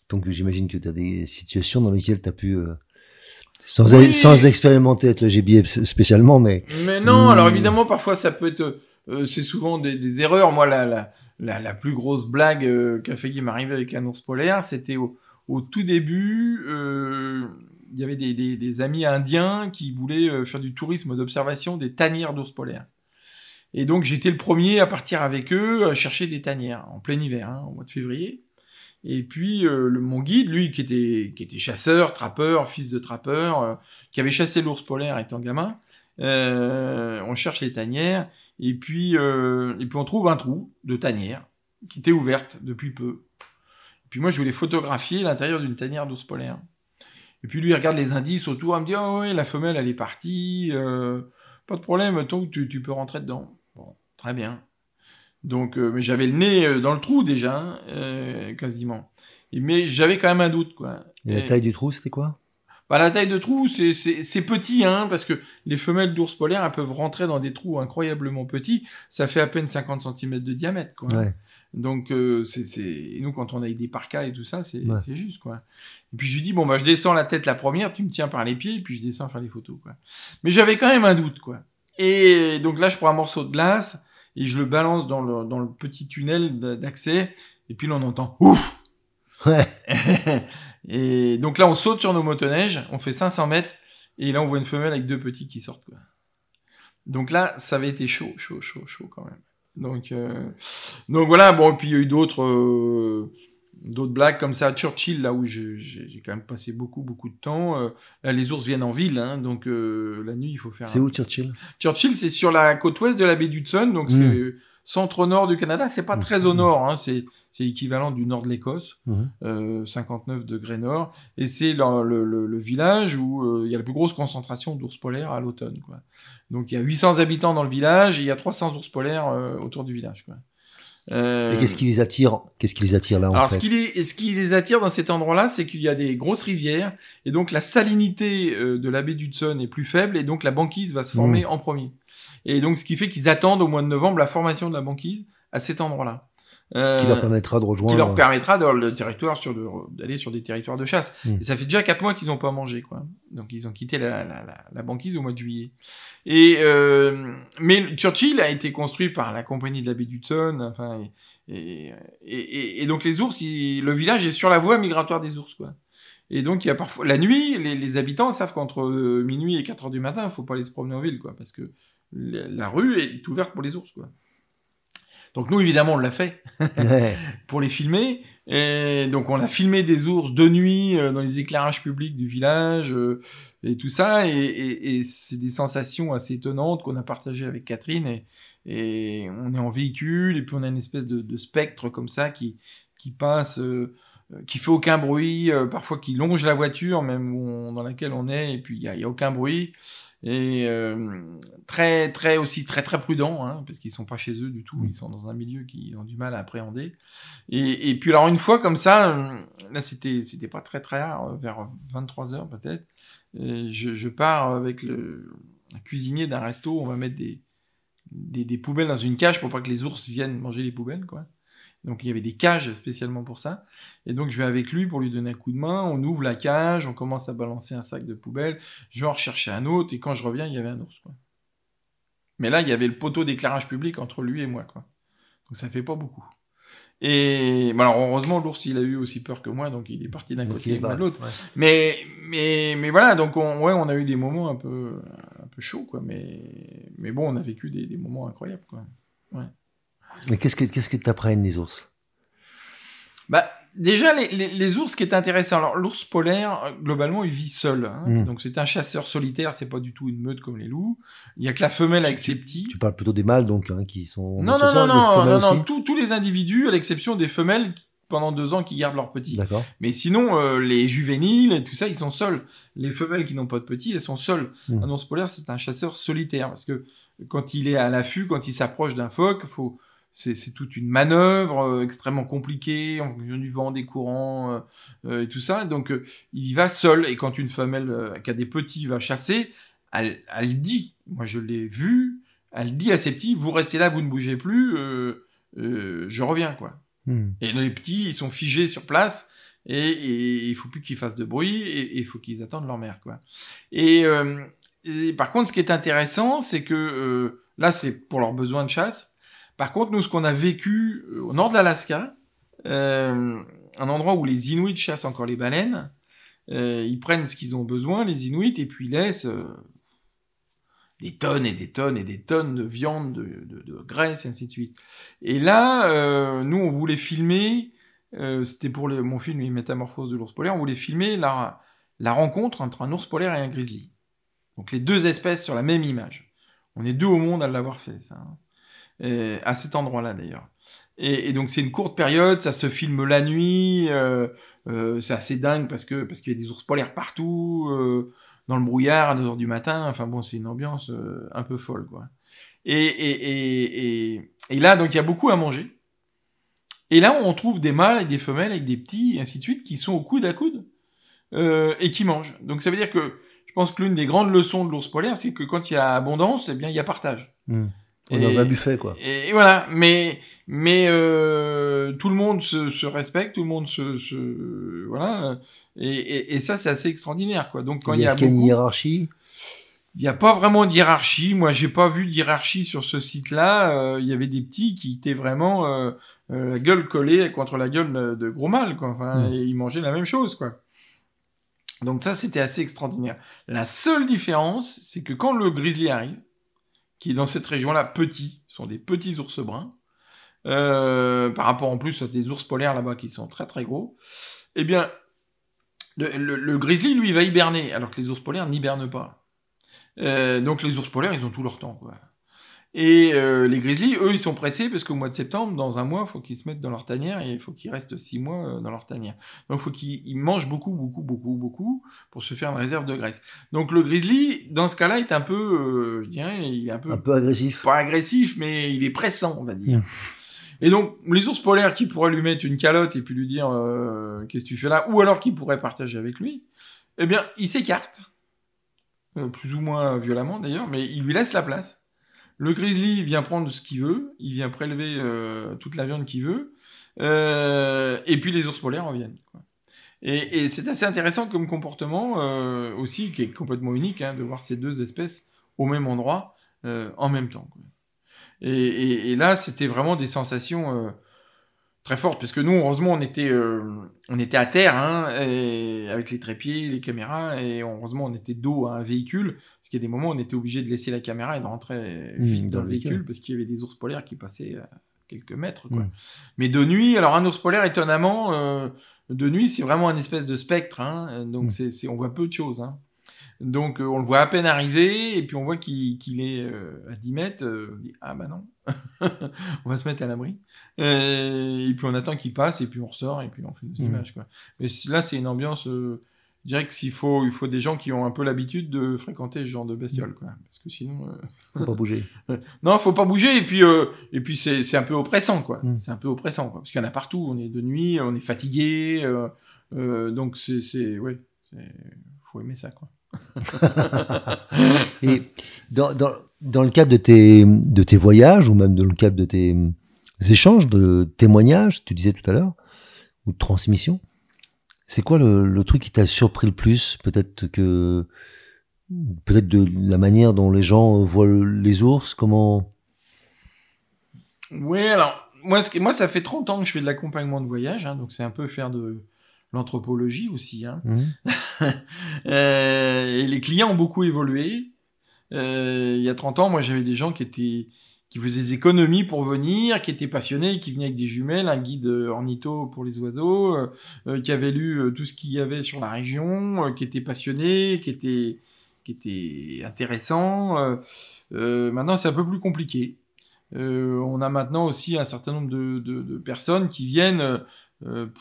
Donc j'imagine que tu as des situations dans lesquelles tu as pu, euh, sans, Oui. sans expérimenter être le gibier spécialement, mais Mais non, alors évidemment, parfois ça peut être, euh, c'est souvent des, erreurs. Moi, la, la, la, plus grosse blague euh, qui a failli m'arriver avec un ours polaire, c'était au, tout début, euh, il y avait des, amis indiens qui voulaient euh, faire du tourisme d'observation des tanières d'ours polaires. Et donc j'étais le premier à partir avec eux à chercher des tanières en plein hiver, hein, au mois de février. Et puis le, mon guide, lui, qui était, qui était chasseur, trappeur, fils de trappeur, qui avait chassé l'ours polaire étant gamin, on cherche les tanières et puis euh, et puis on trouve un trou de tanière qui était ouverte depuis peu. Et puis moi je voulais photographier l'intérieur d'une tanière d'ours polaire. Et puis lui il regarde les indices autour, il me dit oh ouais la femelle elle est partie, euh, pas de problème, tant que tu, tu peux rentrer dedans. Bon très bien. Donc euh, mais j'avais le nez dans le trou déjà hein, quasiment. Et- mais j'avais quand même un doute quoi. et la taille du trou, c'était quoi? Bah, la taille de trou, c'est- c'est c'est petit, hein, parce que les femelles d'ours polaires, elles peuvent rentrer dans des trous incroyablement petits. Ça fait à peine 50 cm de diamètre, quoi. Ouais. Donc, euh, c'est, nous, quand on a des parkas et tout ça, c'est, Ouais. c'est juste, quoi. Et puis, je lui dis, bon, bah, je descends la tête la première, tu me tiens par les pieds, et puis je descends faire les photos, quoi. Mais j'avais quand même un doute, quoi. Et donc là, je prends un morceau de glace, et je le balance dans le, dans le petit tunnel d'a- d'accès, et puis là, on entend, ouf! Ouais. et donc là, on saute sur nos motoneiges, on fait 500 mètres, et là, on voit une femelle avec deux petits qui sortent. Quoi. Donc là, ça avait été chaud, chaud, chaud, chaud quand même. Donc, euh, donc voilà, bon, et puis il y a eu d'autres euh, d'autres blagues comme ça à Churchill, là où j'ai quand même passé beaucoup, beaucoup de temps. Euh, là, les ours viennent en ville, hein, donc euh, la nuit, il faut faire... C'est un- où Churchill? Churchill, c'est sur la côte ouest de la baie d'Hudson, donc c'est centre-nord du Canada. C'est pas Mm. très au nord, hein, c'est c'est l'équivalent du nord de l'Écosse, Mhm. euh, 59 degrés nord, et c'est le, le- le- le village où euh, il y a la plus grosse concentration d'ours polaires à l'automne. quoi. Donc il y a 800 habitants dans le village et il y a 300 ours polaires euh, autour du village. Quoi. Et qu'est-ce qui les attire Qu'est-ce qui les attire là en alors, fait ce qui, les, ce qui les attire dans cet endroit-là, c'est qu'il y a des grosses rivières, et donc la salinité de la baie d'Hudson est plus faible, et donc la banquise va se former en premier. Et donc, ce qui fait qu'ils attendent au mois de novembre la formation de la banquise à cet endroit-là. Euh, qui leur permettra de rejoindre. Qui leur permettra le territoire sur d'aller sur des territoires de chasse. Hmm. Et ça fait déjà quatre mois qu'ils n'ont pas mangé, quoi. Donc ils ont quitté la, la, la, banquise au mois de juillet. Et euh, mais Churchill a été construit par la compagnie de la baie d'Hudson. Enfin, et, et, et, donc les ours, le village est sur la voie migratoire des ours, quoi. Et donc il y a parfois la nuit, les, les habitants savent qu'entre euh, minuit et 4 heures du matin, il faut pas aller se promener en ville, quoi, parce que la rue est ouverte pour les ours, quoi. Donc nous, évidemment, on l'a fait pour les filmer. Et donc on a filmé des ours de nuit euh, dans les éclairages publics du village euh, et tout ça. Et, c'est des sensations assez étonnantes qu'on a partagées avec Catherine. Et, et, on est en véhicule et puis on a une espèce de, spectre comme ça qui, qui passe, euh, qui fait aucun bruit, parfois qui longe la voiture même dans laquelle on est et puis il n'y a, a, aucun bruit et euh, très très aussi très très prudents hein, parce qu'ils sont pas chez eux du tout, mm. ils sont dans un milieu qui ont du mal à appréhender. Et, et puis alors une fois comme ça, euh, là c'était c'était pas très très rare, euh, vers 23 heures peut-être, je, je, pars avec le cuisinier d'un resto, on va mettre des, des, des poubelles dans une cage pour pas que les ours viennent manger les poubelles quoi. Donc il y avait des cages spécialement pour ça. Et donc je vais avec lui pour lui donner un coup de main. On ouvre la cage, on commence à balancer un sac de poubelle. Je vais en rechercher un autre et quand je reviens, il y avait un ours. Quoi. Mais là, il y avait le poteau d'éclairage public entre lui et moi. Quoi. Donc ça fait pas beaucoup. Et alors heureusement, l'ours, il a eu aussi peur que moi, donc il est parti d'un côté et de l'autre. Mais, mais, mais voilà, donc on, ouais, on a eu des moments un peu, un peu chauds, quoi. Mais, mais bon, on a vécu des, des moments incroyables, quoi. Ouais. Mais qu'est-ce que qu'est-ce que t'apprennent les ours? Bah déjà les, les, ours qui est intéressant. Alors l'ours polaire globalement il vit seul. Hein. Hmm. Donc c'est un chasseur solitaire. C'est pas du tout une meute comme les loups. Il y a que la femelle avec ses petits. Tu parles plutôt des mâles donc hein, qui sont. Non non non non non, non tous les individus à l'exception des femelles pendant deux ans qui gardent leurs petits. D'accord. Mais sinon, euh, les juvéniles et tout ça, ils sont seuls. Les femelles qui n'ont pas de petits, elles sont seules. Hmm. Un ours polaire, c'est un chasseur solitaire parce que quand il est à l'affût, quand il s'approche d'un phoque, faut c'est toute une manœuvre euh, extrêmement compliquée en fonction du vent, des courants euh, euh, et tout ça. Donc il y va seul. Et quand une femelle qui a des petits va chasser, elle, elle dit, moi je l'ai vu, elle dit à ses petits, vous restez là, vous ne bougez plus, je reviens quoi. Hmm. Et les petits, ils sont figés sur place. Et, et il faut plus qu'ils fassent de bruit et il faut qu'ils attendent leur mère quoi. Et, et, par contre, ce qui est intéressant, c'est que là, c'est pour leurs besoins de chasse. Par contre, nous, ce qu'on a vécu euh, au nord de l'Alaska, euh, un endroit où les Inuits chassent encore les baleines, euh, ils prennent ce qu'ils ont besoin, les Inuits, et puis ils laissent des tonnes et des tonnes et des tonnes de viande, de, graisse, et ainsi de suite. Et là, nous, on voulait filmer, c'était pour mon film Les Métamorphoses de l'ours polaire, on voulait filmer la, la rencontre entre un ours polaire et un grizzly. Donc les deux espèces sur la même image. On est deux au monde à l'avoir fait, ça. Hein à cet endroit-là d'ailleurs. Et, donc c'est une courte période, ça se filme la nuit, euh, euh, c'est assez dingue parce que parce qu'il y a des ours polaires partout, euh, dans le brouillard à 2h du matin, enfin bon c'est une ambiance euh, un peu folle quoi. Et, là donc il y a beaucoup à manger. Et là on trouve des mâles et des femelles avec des petits et ainsi de suite qui sont au coude à coude euh, et qui mangent. Donc ça veut dire que je pense que l'une des grandes leçons de l'ours polaire c'est que quand il y a abondance, eh bien il y a partage. Hmm dans un buffet, quoi. Et, voilà, mais mais euh, tout le monde se, se, respecte, tout le monde se, se voilà, et, et, ça c'est assez extraordinaire, quoi. Donc quand il y a, il y a une hiérarchie? Il n'y a pas vraiment de hiérarchie. Moi, j'ai pas vu de hiérarchie sur ce site-là. Euh, il y avait des petits qui étaient vraiment euh, euh la gueule collée contre la gueule de, gros mâles, quoi. Enfin, hmm. et ils mangeaient la même chose, quoi. Donc ça, c'était assez extraordinaire. La seule différence, c'est que quand le grizzly arrive, qui est dans cette région-là petit, sont des petits ours bruns, euh, par rapport en plus à des ours polaires là-bas qui sont très très gros, eh bien, le, grizzly, lui, va hiberner, alors que les ours polaires n'hibernent pas. Euh, donc les ours polaires, ils ont tout leur temps, quoi. Et euh, les grizzlies, eux, ils sont pressés parce qu'au mois de septembre, dans un mois, il faut qu'ils se mettent dans leur tanière et il faut qu'ils restent six mois euh, dans leur tanière. Donc il faut qu'ils mangent beaucoup, beaucoup, beaucoup, beaucoup pour se faire une réserve de graisse. Donc le grizzly, dans ce cas-là, est un peu, euh, je dirais, il est un peu... Un peu agressif. Pas agressif, mais il est pressant, on va dire. Mmh. Et donc, les ours polaires qui pourraient lui mettre une calotte et puis lui dire qu'est-ce que tu fais là, ou alors qui pourraient partager avec lui, eh bien, il s'écarte, plus ou moins violemment d'ailleurs, mais il lui laisse la place Le grizzly vient prendre ce qu'il veut, il vient prélever euh, toute la viande qu'il veut, euh, et puis les ours polaires reviennent. Quoi. Et, c'est assez intéressant comme comportement euh, aussi, qui est complètement unique, hein, de voir ces deux espèces au même endroit euh, en même temps. Et, et, là, c'était vraiment des sensations euh, très fortes, parce que nous, heureusement, on était, euh, on était à terre, hein, et avec les trépieds, les caméras, et heureusement, on était dos à un véhicule, parce qu'il y a des moments où on était obligé de laisser la caméra et de rentrer vite mmh, dans, dans, le véhicule, véhicule parce qu'il y avait des ours polaires qui passaient à quelques mètres. Quoi. Mmh. Mais de nuit, alors un ours polaire, étonnamment, euh, de nuit, c'est vraiment un espèce de spectre, hein, donc mmh. c'est, c'est, on voit peu de choses. Hein. Donc euh, on le voit à peine arriver, et puis on voit qu'il, est euh, à 10 mètres, euh, on dit ah bah non, on va se mettre à l'abri. Et, puis on attend qu'il passe, et puis on ressort, et puis on fait nos mmh. images. Quoi. Mais là c'est une ambiance, euh, je dirais qu'il faut, il faut des gens qui ont un peu l'habitude de fréquenter ce genre de bestiole, quoi. Parce que sinon... faut pas bouger. non, faut pas bouger, et puis, et puis c'est, un peu oppressant, quoi. Mmh. C'est un peu oppressant, quoi. Parce qu'il y en a partout, on est de nuit, on est fatigué, donc c'est... c'est ouais, faut aimer ça, quoi. et dans, dans, dans, le cadre de tes, de tes voyages, ou même dans le cadre de tes échanges, de témoignages, tu disais tout à l'heure, ou de transmission, c'est quoi le, le, truc qui t'a surpris le plus Peut-être que. Peut-être de la manière dont les gens voient les ours, comment? Oui, alors, moi, moi, ça fait 30 ans que je fais de l'accompagnement de voyage, hein, donc c'est un peu faire de l'anthropologie aussi. Hein. Mmh. euh, et les clients ont beaucoup évolué. Euh, il y a 30 ans, moi, j'avais des gens qui étaient qui faisaient des économies pour venir, qui étaient passionnés, qui venaient avec des jumelles, un guide ornitho pour les oiseaux, euh, euh qui avaient lu euh, tout ce qu'il y avait sur la région, euh, qui étaient passionnés, qui étaient qui étaient intéressants. maintenant, c'est un peu plus compliqué. on a maintenant aussi un certain nombre de, de, de personnes qui viennent euh,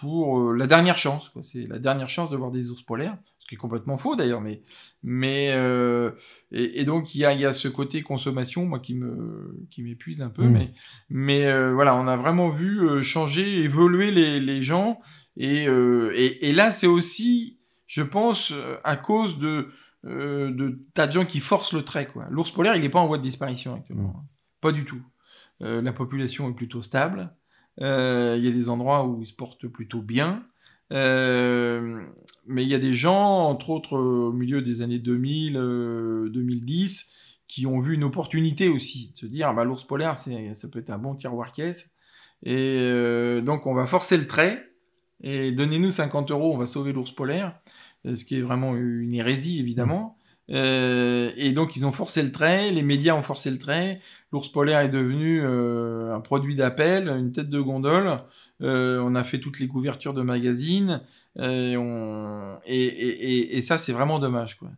pour euh, la dernière chance. C'est la dernière chance de voir des ours polaires, ce qui est complètement faux d'ailleurs. Mais, mais euh, et, et, donc il y a, y a ce côté consommation, moi qui me qui m'épuise un peu. Mmh. Mais mais euh, voilà, on a vraiment vu euh, changer, évoluer les, les gens. Et, et, et là, c'est aussi, je pense, à cause de de tas de gens qui forcent le trait. L'ours polaire, il n'est pas en voie de disparition actuellement. Mmh. Pas du tout. la population est plutôt stable. Euh, il y a des endroits où ils se portent plutôt bien. Euh, mais il y a des gens, entre autres au milieu des années 2000, euh, 2010, qui ont vu une opportunité aussi, de se dire, ah bah, l'ours polaire, ça peut être un bon tiroir caisse. Et euh, donc on va forcer le trait, et donnez-nous 50 euros, on va sauver l'ours polaire, ce qui est vraiment une hérésie évidemment. Euh, et donc ils ont forcé le trait, les médias ont forcé le trait, l'ours polaire est devenu euh, un produit d'appel, une tête de gondole, euh, on a fait toutes les couvertures de magazines, euh, on... et, et, et, ça c'est vraiment dommage. Quoi.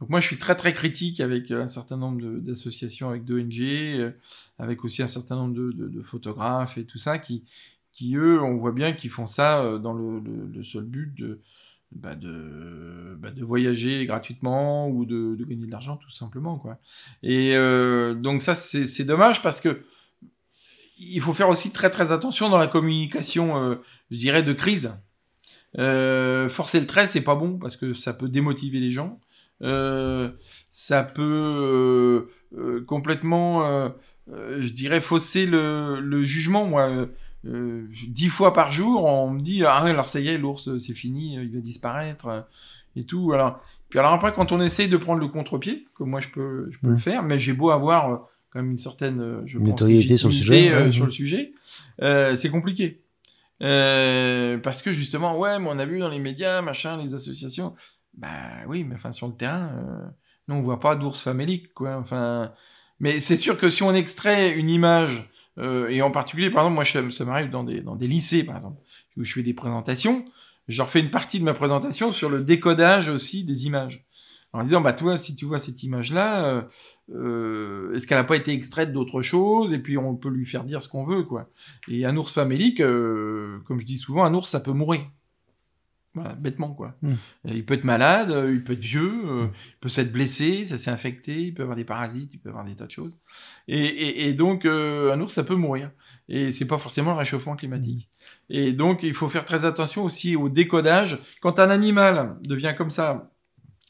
Donc moi je suis très très critique avec un certain nombre d'associations, avec d'ONG, euh, avec aussi un certain nombre de, de, de, photographes et tout ça, qui, qui eux, on voit bien qu'ils font ça dans le, le, le seul but de bah de, bah de voyager gratuitement ou de, de gagner de l'argent tout simplement quoi. Et euh, donc ça c'est dommage parce que il faut faire aussi très très attention dans la communication, euh, je dirais de crise. Euh, forcer le trait c'est pas bon parce que ça peut démotiver les gens. Euh, ça peut euh, euh, complètement, je dirais, fausser le, le jugement. Moi, euh, dix fois par jour, on me dit ah alors ça y est, l'ours c'est fini, il va disparaître euh, et tout. Alors puis alors après quand on essaye de prendre le contre-pied, comme moi je peux je peux mmh. le faire, mais j'ai beau avoir euh, quand même une certaine je pense, sur le sujet, euh, ouais, sur le sujet, c'est compliqué. parce que justement ouais, mais on a vu dans les médias machin, les associations, bah oui, mais enfin sur le terrain, nous on voit pas d'ours famélique quoi. Enfin, mais c'est sûr que si on extrait une image euh, et en particulier, par exemple, moi, ça m'arrive dans des, dans des lycées, par exemple, où je fais des présentations. Je leur fais une partie de ma présentation sur le décodage aussi des images. En disant, bah, toi, si tu vois cette image-là, euh, euh, est-ce qu'elle n'a pas été extraite d'autre chose? Et puis, on peut lui faire dire ce qu'on veut, quoi. Et un ours famélique, euh, comme je dis souvent, un ours, ça peut mourir. Voilà, bêtement, quoi. Mmh. Il peut être malade, il peut être vieux, euh, il peut s'être blessé, ça s'est infecté, il peut avoir des parasites, il peut avoir des tas de choses. Et, et, et donc, euh, un ours, ça peut mourir. Et c'est pas forcément le réchauffement climatique. Mmh. Et donc, il faut faire très attention aussi au décodage. Quand un animal devient comme ça,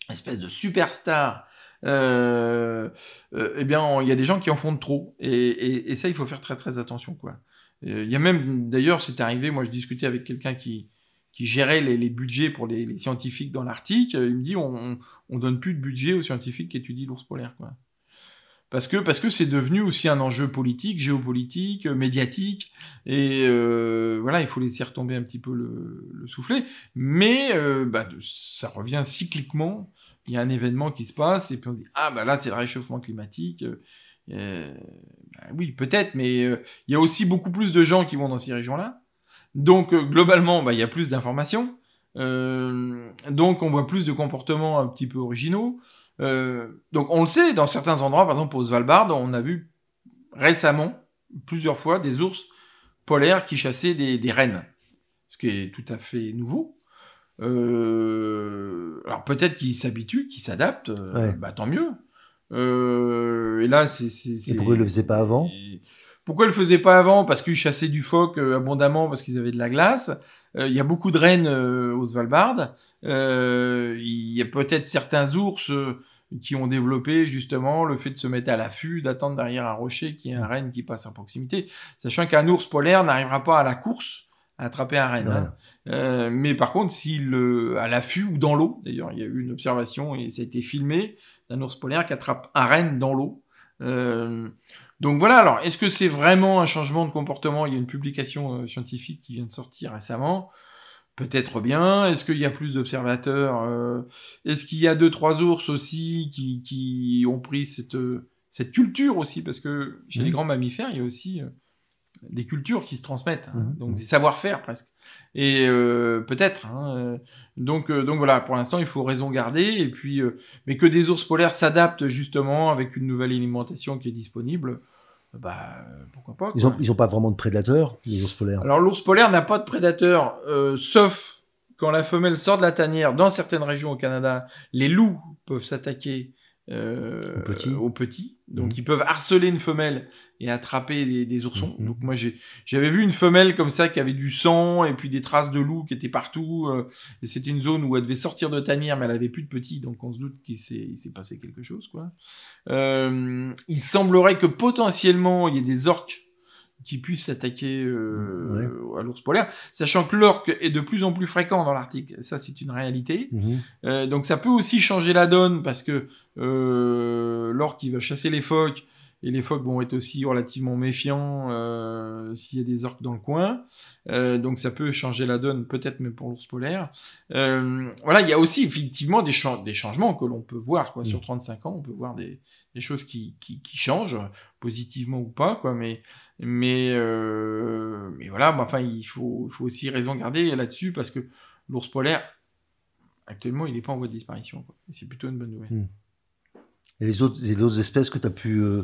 espèce de superstar, euh, euh, eh bien, il y a des gens qui en font de trop. Et, et, ça, il faut faire très très attention, quoi. Il y a même, d'ailleurs, c'est arrivé. Moi, je discutais avec quelqu'un qui qui gérait les, les budgets pour les, les scientifiques dans l'Arctique. Il me dit, on, on donne plus de budget aux scientifiques qui étudient l'ours polaire, quoi parce que parce que c'est devenu aussi un enjeu politique, géopolitique, médiatique, et euh, voilà, il faut laisser retomber un petit peu le, le soufflet. Mais euh, bah, ça revient cycliquement. Il y a un événement qui se passe et puis on se dit ah bah là c'est le réchauffement climatique. Euh, bah, oui peut-être, mais il y a aussi beaucoup plus de gens qui vont dans ces régions-là. Donc globalement, bah, il y a plus d'informations. donc on voit plus de comportements un petit peu originaux. Euh, donc on le sait, dans certains endroits, par exemple au Svalbard, on a vu récemment, plusieurs fois, des ours polaires qui chassaient des, des rennes, ce qui est tout à fait nouveau. Euh, alors peut-être qu'ils s'habituent, qu'ils s'adaptent, euh, bah, tant mieux. Euh, et là, c'est. Pourquoi ils le faisaient pas avant Pourquoi ils le faisaient pas avant? Parce qu'ils chassaient du phoque euh, abondamment, parce qu'ils avaient de la glace. Il y a beaucoup de rennes au Svalbard. Euh, il y a peut-être certains ours euh, qui ont développé justement le fait de se mettre à l'affût, d'attendre derrière un rocher qui est un renne qui passe à proximité, sachant qu'un ours polaire n'arrivera pas à la course à attraper un renne. Hein. Euh, mais par contre, s'il à l'affût ou dans l'eau, d'ailleurs, il y a eu une observation et ça a été filmé d'un ours polaire qui attrape un renne dans l'eau. Donc voilà. Alors, est-ce que c'est vraiment un changement de comportement? Il y a une publication scientifique qui vient de sortir récemment. Peut-être bien. Est-ce qu'il y a plus d'observateurs euh, Est-ce qu'il y a deux trois ours aussi qui, qui ont pris cette cette culture aussi? Parce que chez les mmh. grands mammifères il y a aussi euh, des cultures qui se transmettent, hein, mmh. donc mmh. des savoir-faire presque. Et euh, peut-être. Hein, donc donc voilà. Pour l'instant il faut raison garder et puis mais que des ours polaires s'adaptent justement avec une nouvelle alimentation qui est disponible bah pourquoi pas. Ils ont, ils ont pas vraiment de prédateurs, les ours polaires? Alors l'ours polaire n'a pas de prédateurs, euh, sauf quand la femelle sort de la tanière. Dans certaines régions au Canada, les loups peuvent s'attaquer euh, aux petits. Donc mhm. ils peuvent harceler une femelle et attraper des, oursons. Mhm. Donc moi j'avais vu une femelle comme ça qui avait du sang et puis des traces de loup qui étaient partout. Euh, et c'était une zone où elle devait sortir de tanière mais elle avait plus de petits. Donc on se doute qu'il s'est passé quelque chose. quoi. Euh, il semblerait que potentiellement il y ait des orques qui puissent s'attaquer euh, à l'ours polaire, sachant que l'orque est de plus en plus fréquent dans l'Arctique. Ça, c'est une réalité. Mhm. Euh, donc, ça peut aussi changer la donne parce que euh, l'orque, il va chasser les phoques et les phoques vont être aussi relativement méfiants euh, s'il y a des orques dans le coin. Euh, donc, ça peut changer la donne, peut-être même pour l'ours polaire. Euh, voilà, il y a aussi effectivement des, des changements que l'on peut voir quoi. Sur 35 ans, on peut voir des, des choses qui, qui, qui, changent, positivement ou pas, quoi. Mais, mais, euh, mais voilà, bah, enfin, il faut, il faut aussi raison garder là-dessus parce que l'ours polaire, actuellement, il n'est pas en voie de disparition. C'est plutôt une bonne nouvelle. Hmm. Et les autres, les autres espèces que tu as pu. Euh,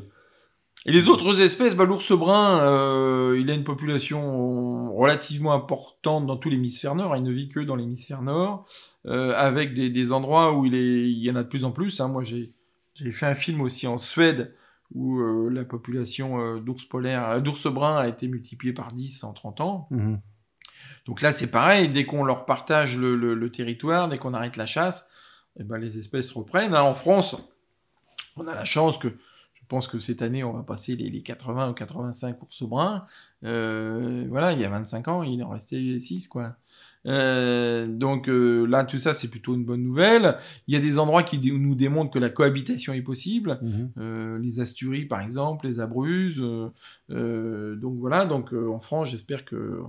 Et les autres espèces, bah, l'ours brun, euh, il a une population relativement importante dans tout l'hémisphère nord. Il ne vit que dans l'hémisphère nord, avec des, des, endroits où il, est, il y en a de plus en plus. Hein. Moi, j'ai j'ai fait un film aussi en Suède où euh, la population euh, d'ours euh, d'ours bruns a été multipliée par 10 en 30 ans. Mhm. Donc là, c'est pareil, dès qu'on leur partage le, territoire, dès qu'on arrête la chasse, eh ben, les espèces reprennent. Hein, en France, on a la chance que, je pense que cette année, on va passer les, les 80 ou 85 ours bruns. voilà, il y a 25 ans, il en restait 6, quoi. Euh, donc euh, là, tout ça, c'est plutôt une bonne nouvelle. Il y a des endroits qui nous démontrent que la cohabitation est possible. Mhm. Euh, les Asturies, par exemple, les Abruzzes. donc voilà, donc en France, j'espère que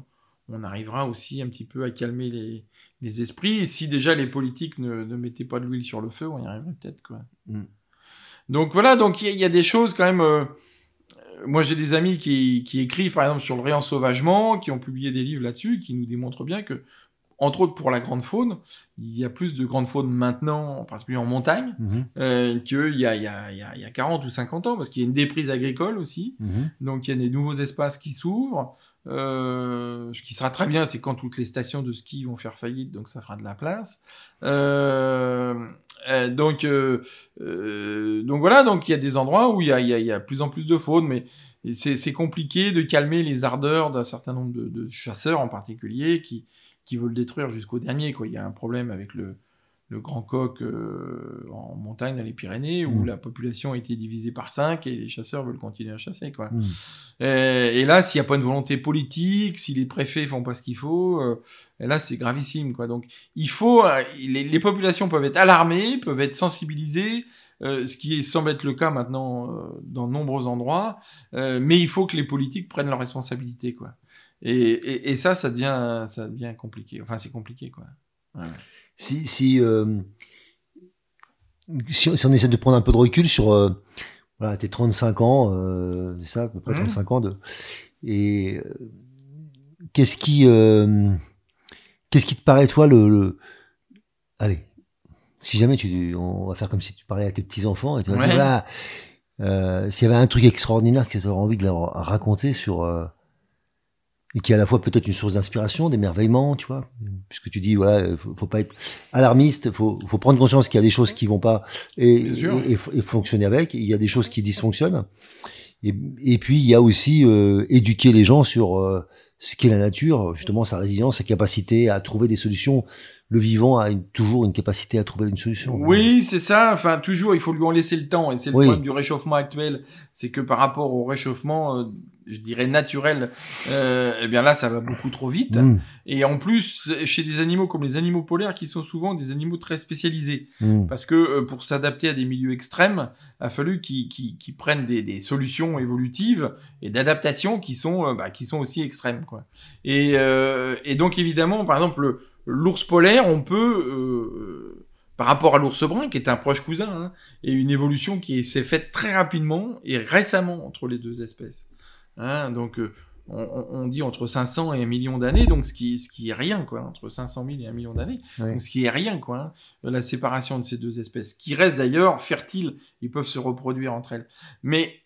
on arrivera aussi un petit peu à calmer les, les esprits. Et si déjà les politiques ne, ne mettaient pas de l'huile sur le feu, on y arriverait peut-être. quoi. Mhm. Donc voilà, donc il y, y, a des choses quand même moi, j'ai des amis qui, qui, écrivent, par exemple, sur le réensauvagement, qui ont publié des livres là-dessus, qui nous démontrent bien que entre autres pour la grande faune, il y a plus de grande faune maintenant, en particulier en montagne, mhm. euh, qu'il y a, il y, a, il y a 40 ou 50 ans, parce qu'il y a une déprise agricole aussi. Mhm. Donc il y a des nouveaux espaces qui s'ouvrent. Euh, ce qui sera très bien, c'est quand toutes les stations de ski vont faire faillite, donc ça fera de la place. Euh, euh donc, euh, euh, donc voilà, donc il y a des endroits où il y a, il y a, il y a plus en plus de faune, mais c'est compliqué de calmer les ardeurs d'un certain nombre de, de, chasseurs en particulier qui, qui veulent détruire jusqu'au dernier. Quoi. Il y a un problème avec le, le grand coq euh, en montagne dans les Pyrénées où Mm. la population a été divisée par 5 et les chasseurs veulent continuer à chasser quoi. Mm. Euh, et là, s'il n'y a pas une volonté politique, si les préfets font pas ce qu'il faut, euh, là c'est gravissime quoi. Donc il faut, euh, les, les populations peuvent être alarmées, peuvent être sensibilisées, euh, ce qui semble être le cas maintenant dans de nombreux endroits, mais il faut que les politiques prennent leurs responsabilités quoi. Et, et, et ça, ça devient, ça devient compliqué. Enfin, c'est compliqué quoi. Ouais. Si, si, euh, si, on- si on essaie de prendre un peu de recul sur euh, voilà, tes 35 ans, euh, c'est ça, à peu près Mhm. 35 ans, de, et qu'est-ce qui, qu'est-ce qui te paraît, toi, le, le- Allez, si jamais tu. On va faire comme si tu parlais à tes petits-enfants et tu vas dire, Ouais. voilà, euh, s'il y avait un truc extraordinaire que tu aurais envie de leur raconter sur. Et qui est à la fois peut-être une source d'inspiration, d'émerveillement, tu vois, puisque tu dis voilà, faut, faut pas être alarmiste, faut, faut prendre conscience qu'il y a des choses qui vont pas et, et, et- et fonctionner avec. Il y a des choses qui dysfonctionnent. Et, et puis il y a aussi euh, éduquer les gens sur euh, ce qu'est la nature, justement sa résilience, sa capacité à trouver des solutions. Le vivant a une- toujours une capacité à trouver une solution. Oui, c'est ça. Enfin, toujours, il faut lui en laisser le temps. Et c'est le Oui. problème du réchauffement actuel. C'est que par rapport au réchauffement, euh, je dirais naturel, euh, eh bien là, ça va beaucoup trop vite. Mmh, Et en plus, chez des animaux comme les animaux polaires, qui sont souvent des animaux très spécialisés. mmh. Parce que euh, pour s'adapter à des milieux extrêmes, a fallu qu'ils prennent des, des solutions évolutives et d'adaptation qui sont euh, bah, qui sont aussi extrêmes quoi. Et, et donc évidemment, par exemple, le- l'ours polaire, on peut euh, par rapport à l'ours brun, qui est un proche cousin, hein, et une évolution qui s'est faite très rapidement et récemment entre les deux espèces. Hein, donc euh, on, dit entre 500 et 1 million d'années, donc ce qui, ce qui est rien, quoi, entre 500 000 et 1 million d'années. Donc, ce qui est rien, quoi, hein, la séparation de ces deux espèces, qui restent d'ailleurs fertiles, ils peuvent se reproduire entre elles. Mais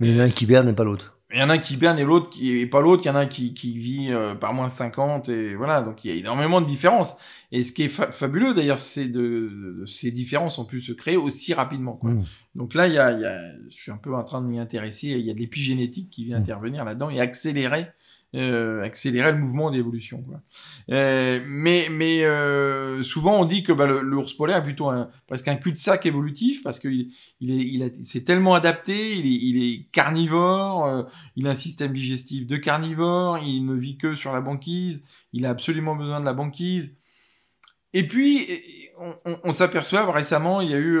Mais il y en a un qui hiberne et pas l'autre. Il y en a un qui hiberne et l'autre qui et pas l'autre, il y en a un qui, qui vit euh, par moins de 50 et voilà, donc il y a énormément de différences. Et ce qui est fa- fabuleux d'ailleurs, c'est de, de- ces différences ont pu se créer aussi rapidement. Quoi. Mmh. Donc là, il y a, il y a- je suis un peu en train de m'y intéresser. Il y a de l'épigénétique qui vient Mm. intervenir là-dedans et accélérer, euh, accélérer le mouvement d'évolution. Euh, mais euh, souvent, on dit que bah, l'ours polaire est plutôt presque un cul-de-sac évolutif parce qu'il il est, il a, c'est tellement adapté. Il est, carnivore. il a un système digestif de carnivore. Il ne vit que sur la banquise. Il a absolument besoin de la banquise. Et puis, on, s'aperçoit récemment, il y a eu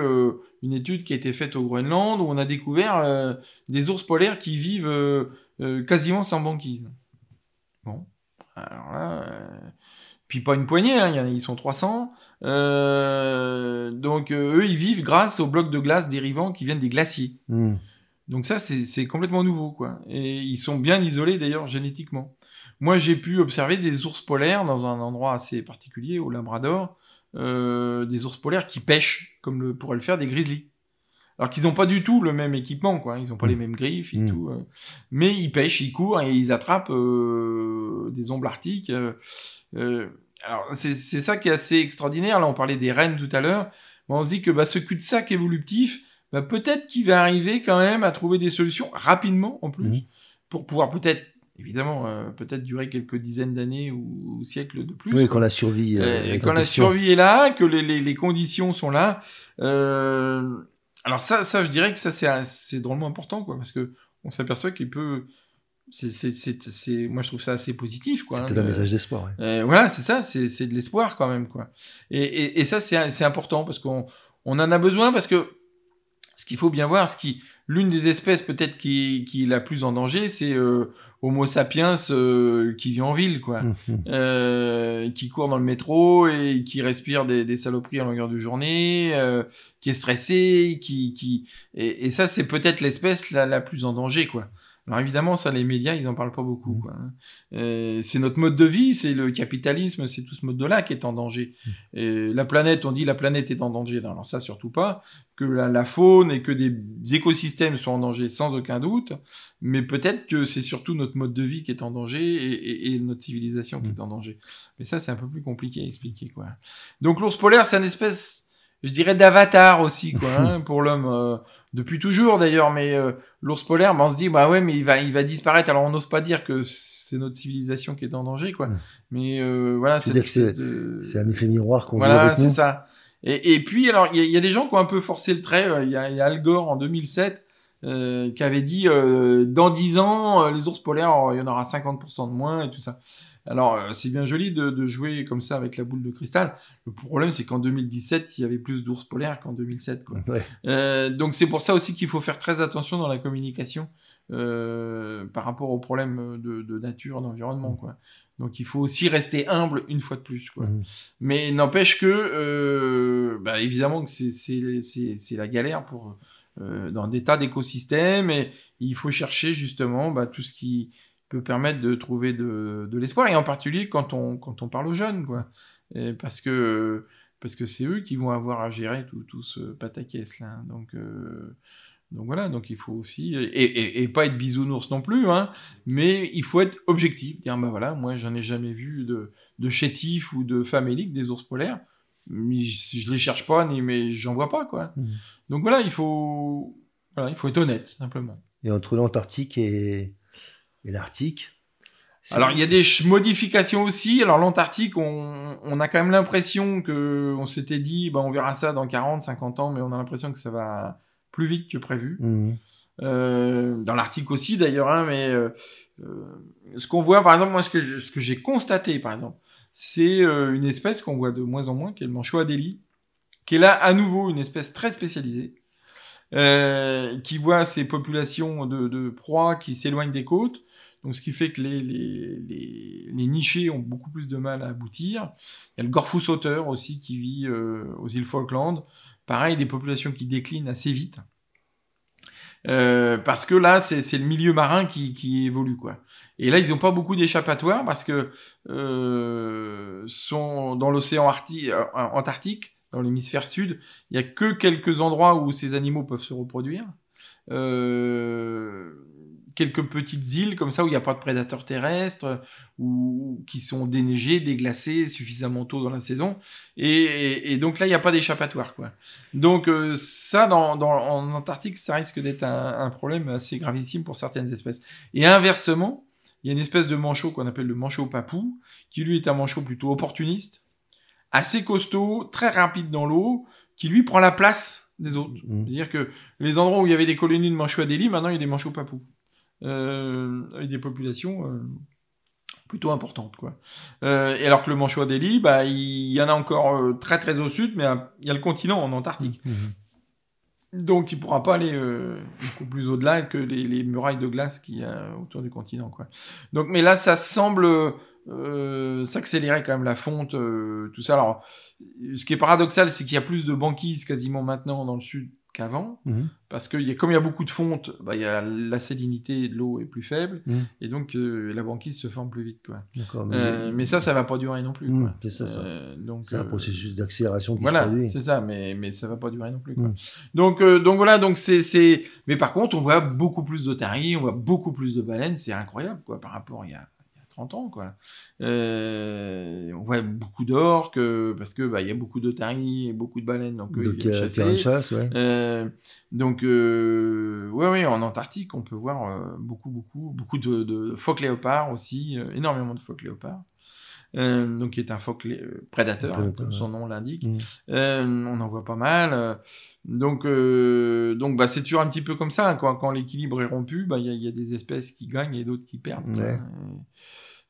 une étude qui a été faite au Groenland où on a découvert des ours polaires qui vivent quasiment sans banquise. Bon, alors là, euh, puis pas une poignée, hein, il y en a- ils sont 300. Euh, donc euh, eux, ils vivent grâce aux blocs de glace dérivants qui viennent des glaciers. Mmh. Donc ça, c'est complètement nouveau, quoi. Et ils sont bien isolés d'ailleurs génétiquement. Moi, j'ai pu observer des ours polaires dans un endroit assez particulier, au Labrador, des ours polaires qui pêchent, comme le, pourraient le faire des grizzlies. Alors qu'ils n'ont pas du tout le même équipement, quoi. Ils n'ont pas Mm. les mêmes griffes et Mm. tout. euh. Mais ils pêchent, ils courent et ils attrapent euh, des ombres arctiques. euh, alors c'est ça qui est assez extraordinaire. Là, on parlait des rennes tout à l'heure. On se dit que bah, ce cul-de-sac évolutif, bah, peut-être qu'il va arriver quand même à trouver des solutions rapidement en plus Mhm. pour pouvoir peut-être, évidemment, euh, peut-être durer quelques dizaines d'années ou, ou siècles de plus. Oui, quoi. quand la survie. euh, est quand la survie est là, que les, les, les conditions sont là. Euh, alors ça, ça, je dirais que ça c'est drôlement important, quoi, parce que on s'aperçoit qu'il peut. C'est, c'est, c'est, c'est- moi, je trouve ça assez positif, quoi. C'était hein, un de- message d'espoir. ouais. euh, voilà, c'est ça, c'est c'est de l'espoir quand même, quoi. Et, et, et ça, c'est c'est important parce qu'on on en a besoin parce que ce qu'il faut bien voir, ce qui l'une des espèces peut-être qui, qui est la plus en danger, c'est euh, Homo sapiens euh, qui vit en ville, quoi, Mmh, mmh. Euh, qui court dans le métro et qui respire des, des saloperies à longueur de journée, euh, qui est stressé, qui qui et, et ça c'est peut-être l'espèce la, la plus en danger, quoi. Alors évidemment, ça, les médias, ils en parlent pas beaucoup. Mhm. Quoi. hein. Euh, c'est notre mode de vie, c'est le capitalisme, c'est tout ce mode-là qui est en danger. Et la planète, on dit la planète est en danger. Non, alors ça, surtout pas. Que la, la faune et que des écosystèmes soient en danger, sans aucun doute. Mais peut-être que c'est surtout notre mode de vie qui est en danger et, et- et notre civilisation qui Mhm. est en danger. Mais ça, c'est un peu plus compliqué à expliquer. Quoi. Donc l'ours polaire, c'est une espèce, je dirais, d'avatar aussi quoi, hein, pour l'homme. euh, depuis toujours d'ailleurs, mais euh, l'ours polaire, ben, on se dit bah ouais, mais il va, il va disparaître. Alors on n'ose pas dire que c'est notre civilisation qui est en danger, quoi. Mm. Mais euh, voilà, c'est de- un effet miroir qu'on voilà, c'est ça. Et, et puis, alors, il y, a des gens qui ont un peu forcé le trait. Il y a, y a Al Gore en 2007 euh, qui avait dit euh, dans 10 ans, euh, les ours polaires, il y en aura 50% de moins et tout ça. Alors, euh, c'est bien joli de, de, jouer comme ça avec la boule de cristal. Le problème, c'est qu'en 2017, il y avait plus d'ours polaires qu'en 2007. Quoi. Ouais. donc, c'est pour ça aussi qu'il faut faire très attention dans la communication par rapport aux problèmes de, de nature, d'environnement. Quoi. Donc il faut aussi rester humble une fois de plus. Quoi. Mmh. Mais n'empêche que, euh, bah, évidemment que c'est la galère pour, euh, dans des tas d'écosystèmes et il faut chercher justement bah, tout ce qui peut permettre de trouver de, de l'espoir et en particulier quand on, quand on parle aux jeunes. Quoi. Et parce que parce que c'est eux qui vont avoir à gérer tout, tout ce pataquès là. Donc euh, donc voilà, donc il faut aussi, et, et, et pas être bisounours non plus, hein, mais il faut être objectif, dire bah voilà, moi j'en ai jamais vu de, de chétif ou de famélique des ours polaires, mais je, je les cherche pas, ni mais j'en vois pas quoi. Mmh. Donc voilà, il faut, voilà, il faut être honnête simplement. Et entre l'Antarctique et, et l'Arctique. Alors il y a des modifications aussi. Alors l'Antarctique, on, on, a quand même l'impression que on s'était dit, bah on verra ça dans 40, 50 ans, mais on a l'impression que ça va plus vite que prévu. Mmh. Euh, dans l'Arctique aussi d'ailleurs, hein, mais euh, euh, ce qu'on voit, par exemple, moi, ce que, ce que j'ai constaté, par exemple, c'est euh, une espèce qu'on voit de moins en moins, qui est le manchot adélie, qui est là à nouveau une espèce très spécialisée, euh, qui voit ces populations de, de proies qui s'éloignent des côtes, donc, ce qui fait que les, les, les, les, nichés ont beaucoup plus de mal à aboutir. Il y a le gorfou sauteur aussi qui vit euh, aux îles Falkland. Pareil, des populations qui déclinent assez vite. Euh, parce que là, c'est le milieu marin qui, qui, évolue, quoi. Et là, ils n'ont pas beaucoup d'échappatoires parce que euh, sont dans l'océan euh, Antarctique, dans l'hémisphère sud, il y a que quelques endroits où ces animaux peuvent se reproduire. Euh, quelques petites îles comme ça où il n'y a pas de prédateurs terrestres ou qui sont déneigés, déglacés suffisamment tôt dans la saison. Et, et, et donc là, il n'y a pas d'échappatoire. quoi. Donc euh, ça, dans, dans, en Antarctique, ça risque d'être un, un, problème assez gravissime pour certaines espèces. Et inversement, il y a une espèce de manchot qu'on appelle le manchot papou, qui lui est un manchot plutôt opportuniste, assez costaud, très rapide dans l'eau, qui lui prend la place des autres. Mmh. C'est-à-dire que les endroits où il y avait des colonies de manchots adélie, maintenant il y a des manchots papous euh, avec des populations euh, plutôt importantes. Quoi. Euh, et alors que le manchot d'Eli, bah, il y en a encore très très au sud, mais il y a le continent en Antarctique. Mmh, mmh. Donc il pourra pas aller euh, beaucoup plus au-delà que les, les, murailles de glace qu'il y a autour du continent. Quoi. Donc, mais là, ça semble euh, s'accélérer quand même la fonte, euh, tout ça. Alors, ce qui est paradoxal, c'est qu'il y a plus de banquises quasiment maintenant dans le sud qu'avant, mmh. parce que y a, comme il y a beaucoup de fonte, bah, y a, la salinité de l'eau est plus faible, mmh. et donc euh, la banquise se forme plus vite. Quoi. Mais... Euh, mais... ça, ça va pas durer non plus. Mmh, c'est ça, ça. Euh, c'est un processus d'accélération qui voilà, se produit. c'est ça, mais, mais ça va pas durer non plus. Quoi. Donc, donc voilà, donc c'est... Mais par contre, on voit beaucoup plus d'otaries, on voit beaucoup plus de baleines, c'est incroyable quoi, par rapport à il y a 30 ans, quoi. Euh, on voit beaucoup d'orques, parce que bah, il y a beaucoup d'otaries et beaucoup de baleines, donc euh, il y a de chasse, ouais. Euh, donc, euh, ouais, ouais, en Antarctique, on peut voir beaucoup, beaucoup, beaucoup de, de phoques léopards aussi, énormément de phoques léopards. Euh, donc qui est un phoque prédateur, hein, comme son nom l'indique. Mmh. Euh, on en voit pas mal. Donc, euh, donc bah, c'est toujours un petit peu comme ça. Quand, quand l'équilibre est rompu, bah, il y, y, a des espèces qui gagnent et d'autres qui perdent. Ouais.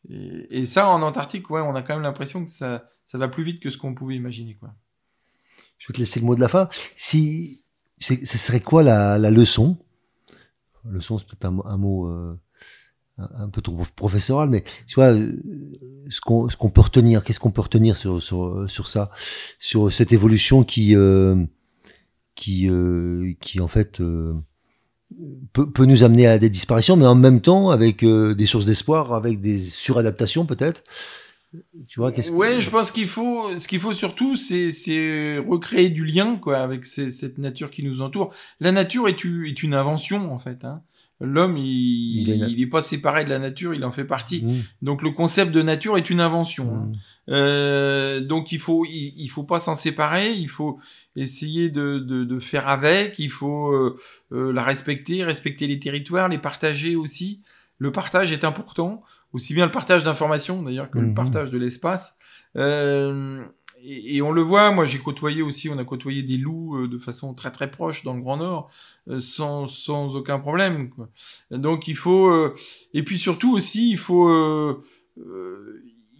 Et, et, ça, en Antarctique, ouais, on a quand même l'impression que ça, ça va plus vite que ce qu'on pouvait imaginer. Quoi. Je vais te laisser le mot de la fin. Si, ce serait quoi la, la leçon? Leçon, c'est peut-être un, un, mot euh, un, peu trop professoral, mais tu vois, ce qu'on peut retenir, qu'est-ce qu'on peut retenir sur, sur, sur ça, sur cette évolution qui, euh, qui, euh, qui en fait euh, peut, peut, nous amener à des disparitions, mais en même temps avec des sources d'espoir, avec des suradaptations peut-être? Tu vois, qu'est-ce ouais, je pense qu'il faut, ce qu'il faut surtout, c'est, recréer du lien, quoi, avec cette nature qui nous entoure. La nature est, est une invention, en fait, hein. L'homme, il, il, est pas séparé de la nature, il en fait partie. Mmh. Donc, le concept de nature est une invention. Hein. Mmh. Euh, donc, il faut, il, il faut pas s'en séparer, il faut, essayer de, de, de, faire avec, il faut euh, euh, la respecter, respecter les territoires, les partager aussi. Le partage est important, aussi bien le partage d'informations d'ailleurs que mmh. le mhm. partage de l'espace. Euh, et, on le voit, moi j'ai côtoyé aussi, on a côtoyé des loups euh, de façon très très proche dans le Grand Nord, euh, sans, sans aucun problème. Quoi. Donc il faut, euh, et puis surtout aussi, il faut,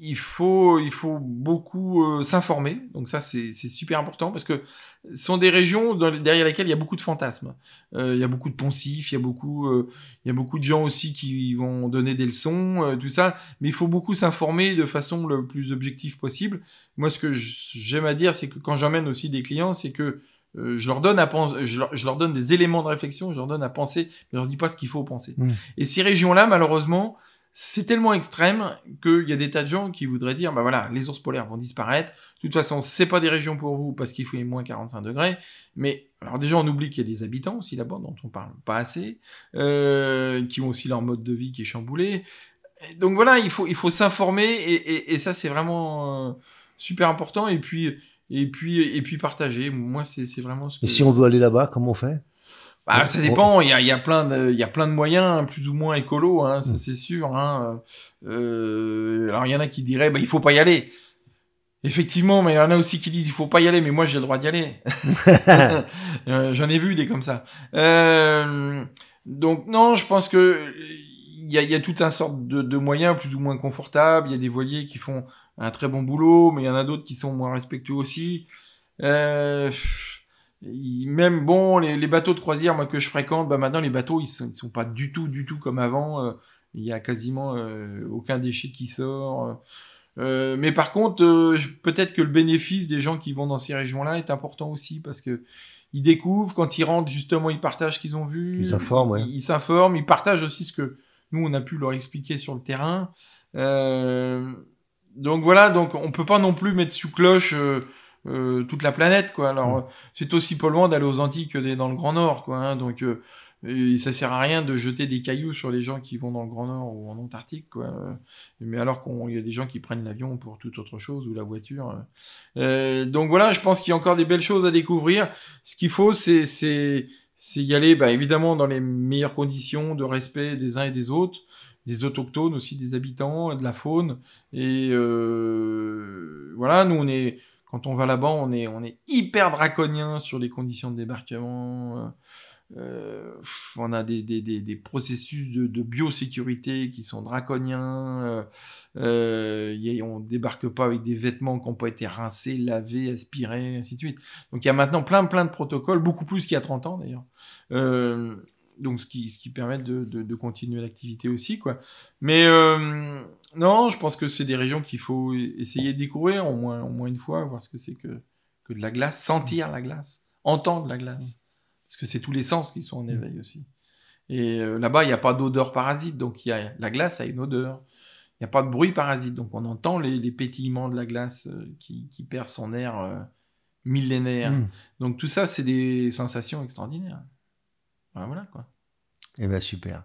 il faut, il faut beaucoup s'informer. Donc ça c'est super important parce que ce sont des régions derrière lesquelles il y a beaucoup de fantasmes. il y a beaucoup de poncifs, il y a beaucoup, il y a beaucoup de gens aussi qui vont donner des leçons, tout ça. Mais il faut beaucoup s'informer de façon le plus objective possible. Moi, ce que j'aime à dire, c'est que quand j'emmène aussi des clients, c'est que euh, je leur donne à penser, je leur, donne des éléments de réflexion, je leur donne à penser, mais je leur dis pas ce qu'il faut penser. Mmh. Et ces régions-là, malheureusement, c'est tellement extrême qu'il y a des tas de gens qui voudraient dire, bah voilà, les ours polaires vont disparaître. De toute façon, c'est pas des régions pour vous parce qu'il faut les moins 45 degrés. Mais alors déjà, on oublie qu'il y a des habitants aussi là-bas dont on parle pas assez, euh, qui ont aussi leur mode de vie qui est chamboulé. donc voilà, il faut il faut s'informer et, et, et, ça c'est vraiment euh, super important. Et puis, et puis, et puis partager. Moi, c'est vraiment ce que... Et si on veut aller là-bas, comment on fait? Bah, ça dépend. Il y a, y a, plein de, y a plein de moyens, plus ou moins écolo, hein, ça mm. c'est sûr. Hein. Euh, alors il y en a qui diraient, bah il faut pas y aller. Effectivement, mais il y en a aussi qui disent, il faut pas y aller, mais moi j'ai le droit d'y aller. Euh, j'en ai vu des comme ça. Euh, donc non, je pense que il y a, y a tout un sorte de, de moyens plus ou moins confortables. Il y a des voiliers qui font un très bon boulot, mais il y en a d'autres qui sont moins respectueux aussi. Euh, même bon, les, bateaux de croisière, moi que je fréquente, bah maintenant les bateaux ils sont, sont pas du tout, du tout comme avant. Euh, il y a quasiment euh, aucun déchet qui sort. mais par contre, peut-être que le bénéfice des gens qui vont dans ces régions-là est important aussi parce que ils découvrent quand ils rentrent justement, ils partagent ce qu'ils ont vu. Ils s'informent, ouais. Ils s'informent, ils partagent aussi ce que nous on a pu leur expliquer sur le terrain. Euh, donc voilà, donc on peut pas non plus mettre sous cloche euh, euh, toute la planète, quoi. Alors mm. c'est aussi polluant d'aller aux Antilles que dans le Grand Nord, quoi. Hein. donc euh, ça sert à rien de jeter des cailloux sur les gens qui vont dans le Grand Nord ou en Antarctique, quoi. Mais alors qu'il y a des gens qui prennent l'avion pour toute autre chose ou la voiture. donc voilà, je pense qu'il y a encore des belles choses à découvrir. Ce qu'il faut, c'est c'est c'est y aller, bah, évidemment dans les meilleures conditions de respect des uns et des autres des autochtones aussi, des habitants, de la faune. Et euh, voilà, nous on est, quand on va là-bas, on est, on est hyper draconien sur les conditions de débarquement. Euh, on a des, des, des, processus de, de, biosécurité qui sont draconiens. Euh, y on débarque pas avec des vêtements qui n'ont pas été rincés, lavés, aspirés, ainsi de suite. Donc il y a maintenant plein plein de protocoles, beaucoup plus qu'il y a 30 ans d'ailleurs. Euh, donc ce qui, ce qui permet de, de, continuer l'activité aussi, quoi. Mais euh, non, je pense que c'est des régions qu'il faut essayer de découvrir au moins, au moins une fois, voir ce que c'est que, que de la glace, sentir la glace, entendre la glace. Parce que c'est tous les sens qui sont en éveil aussi. Et euh, là-bas, il n'y a pas d'odeur parasite, donc il y a, la glace a une odeur. Il n'y a pas de bruit parasite, donc on entend les, les pétillements de la glace euh, qui, qui, perd son air millénaire. Mm. Donc tout ça, c'est des sensations extraordinaires. Ben, voilà quoi. Eh bien super.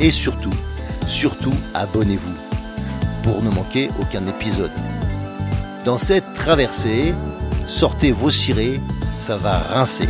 Et surtout, surtout, abonnez-vous pour ne manquer aucun épisode. Dans cette traversée, sortez vos cirés, ça va rincer.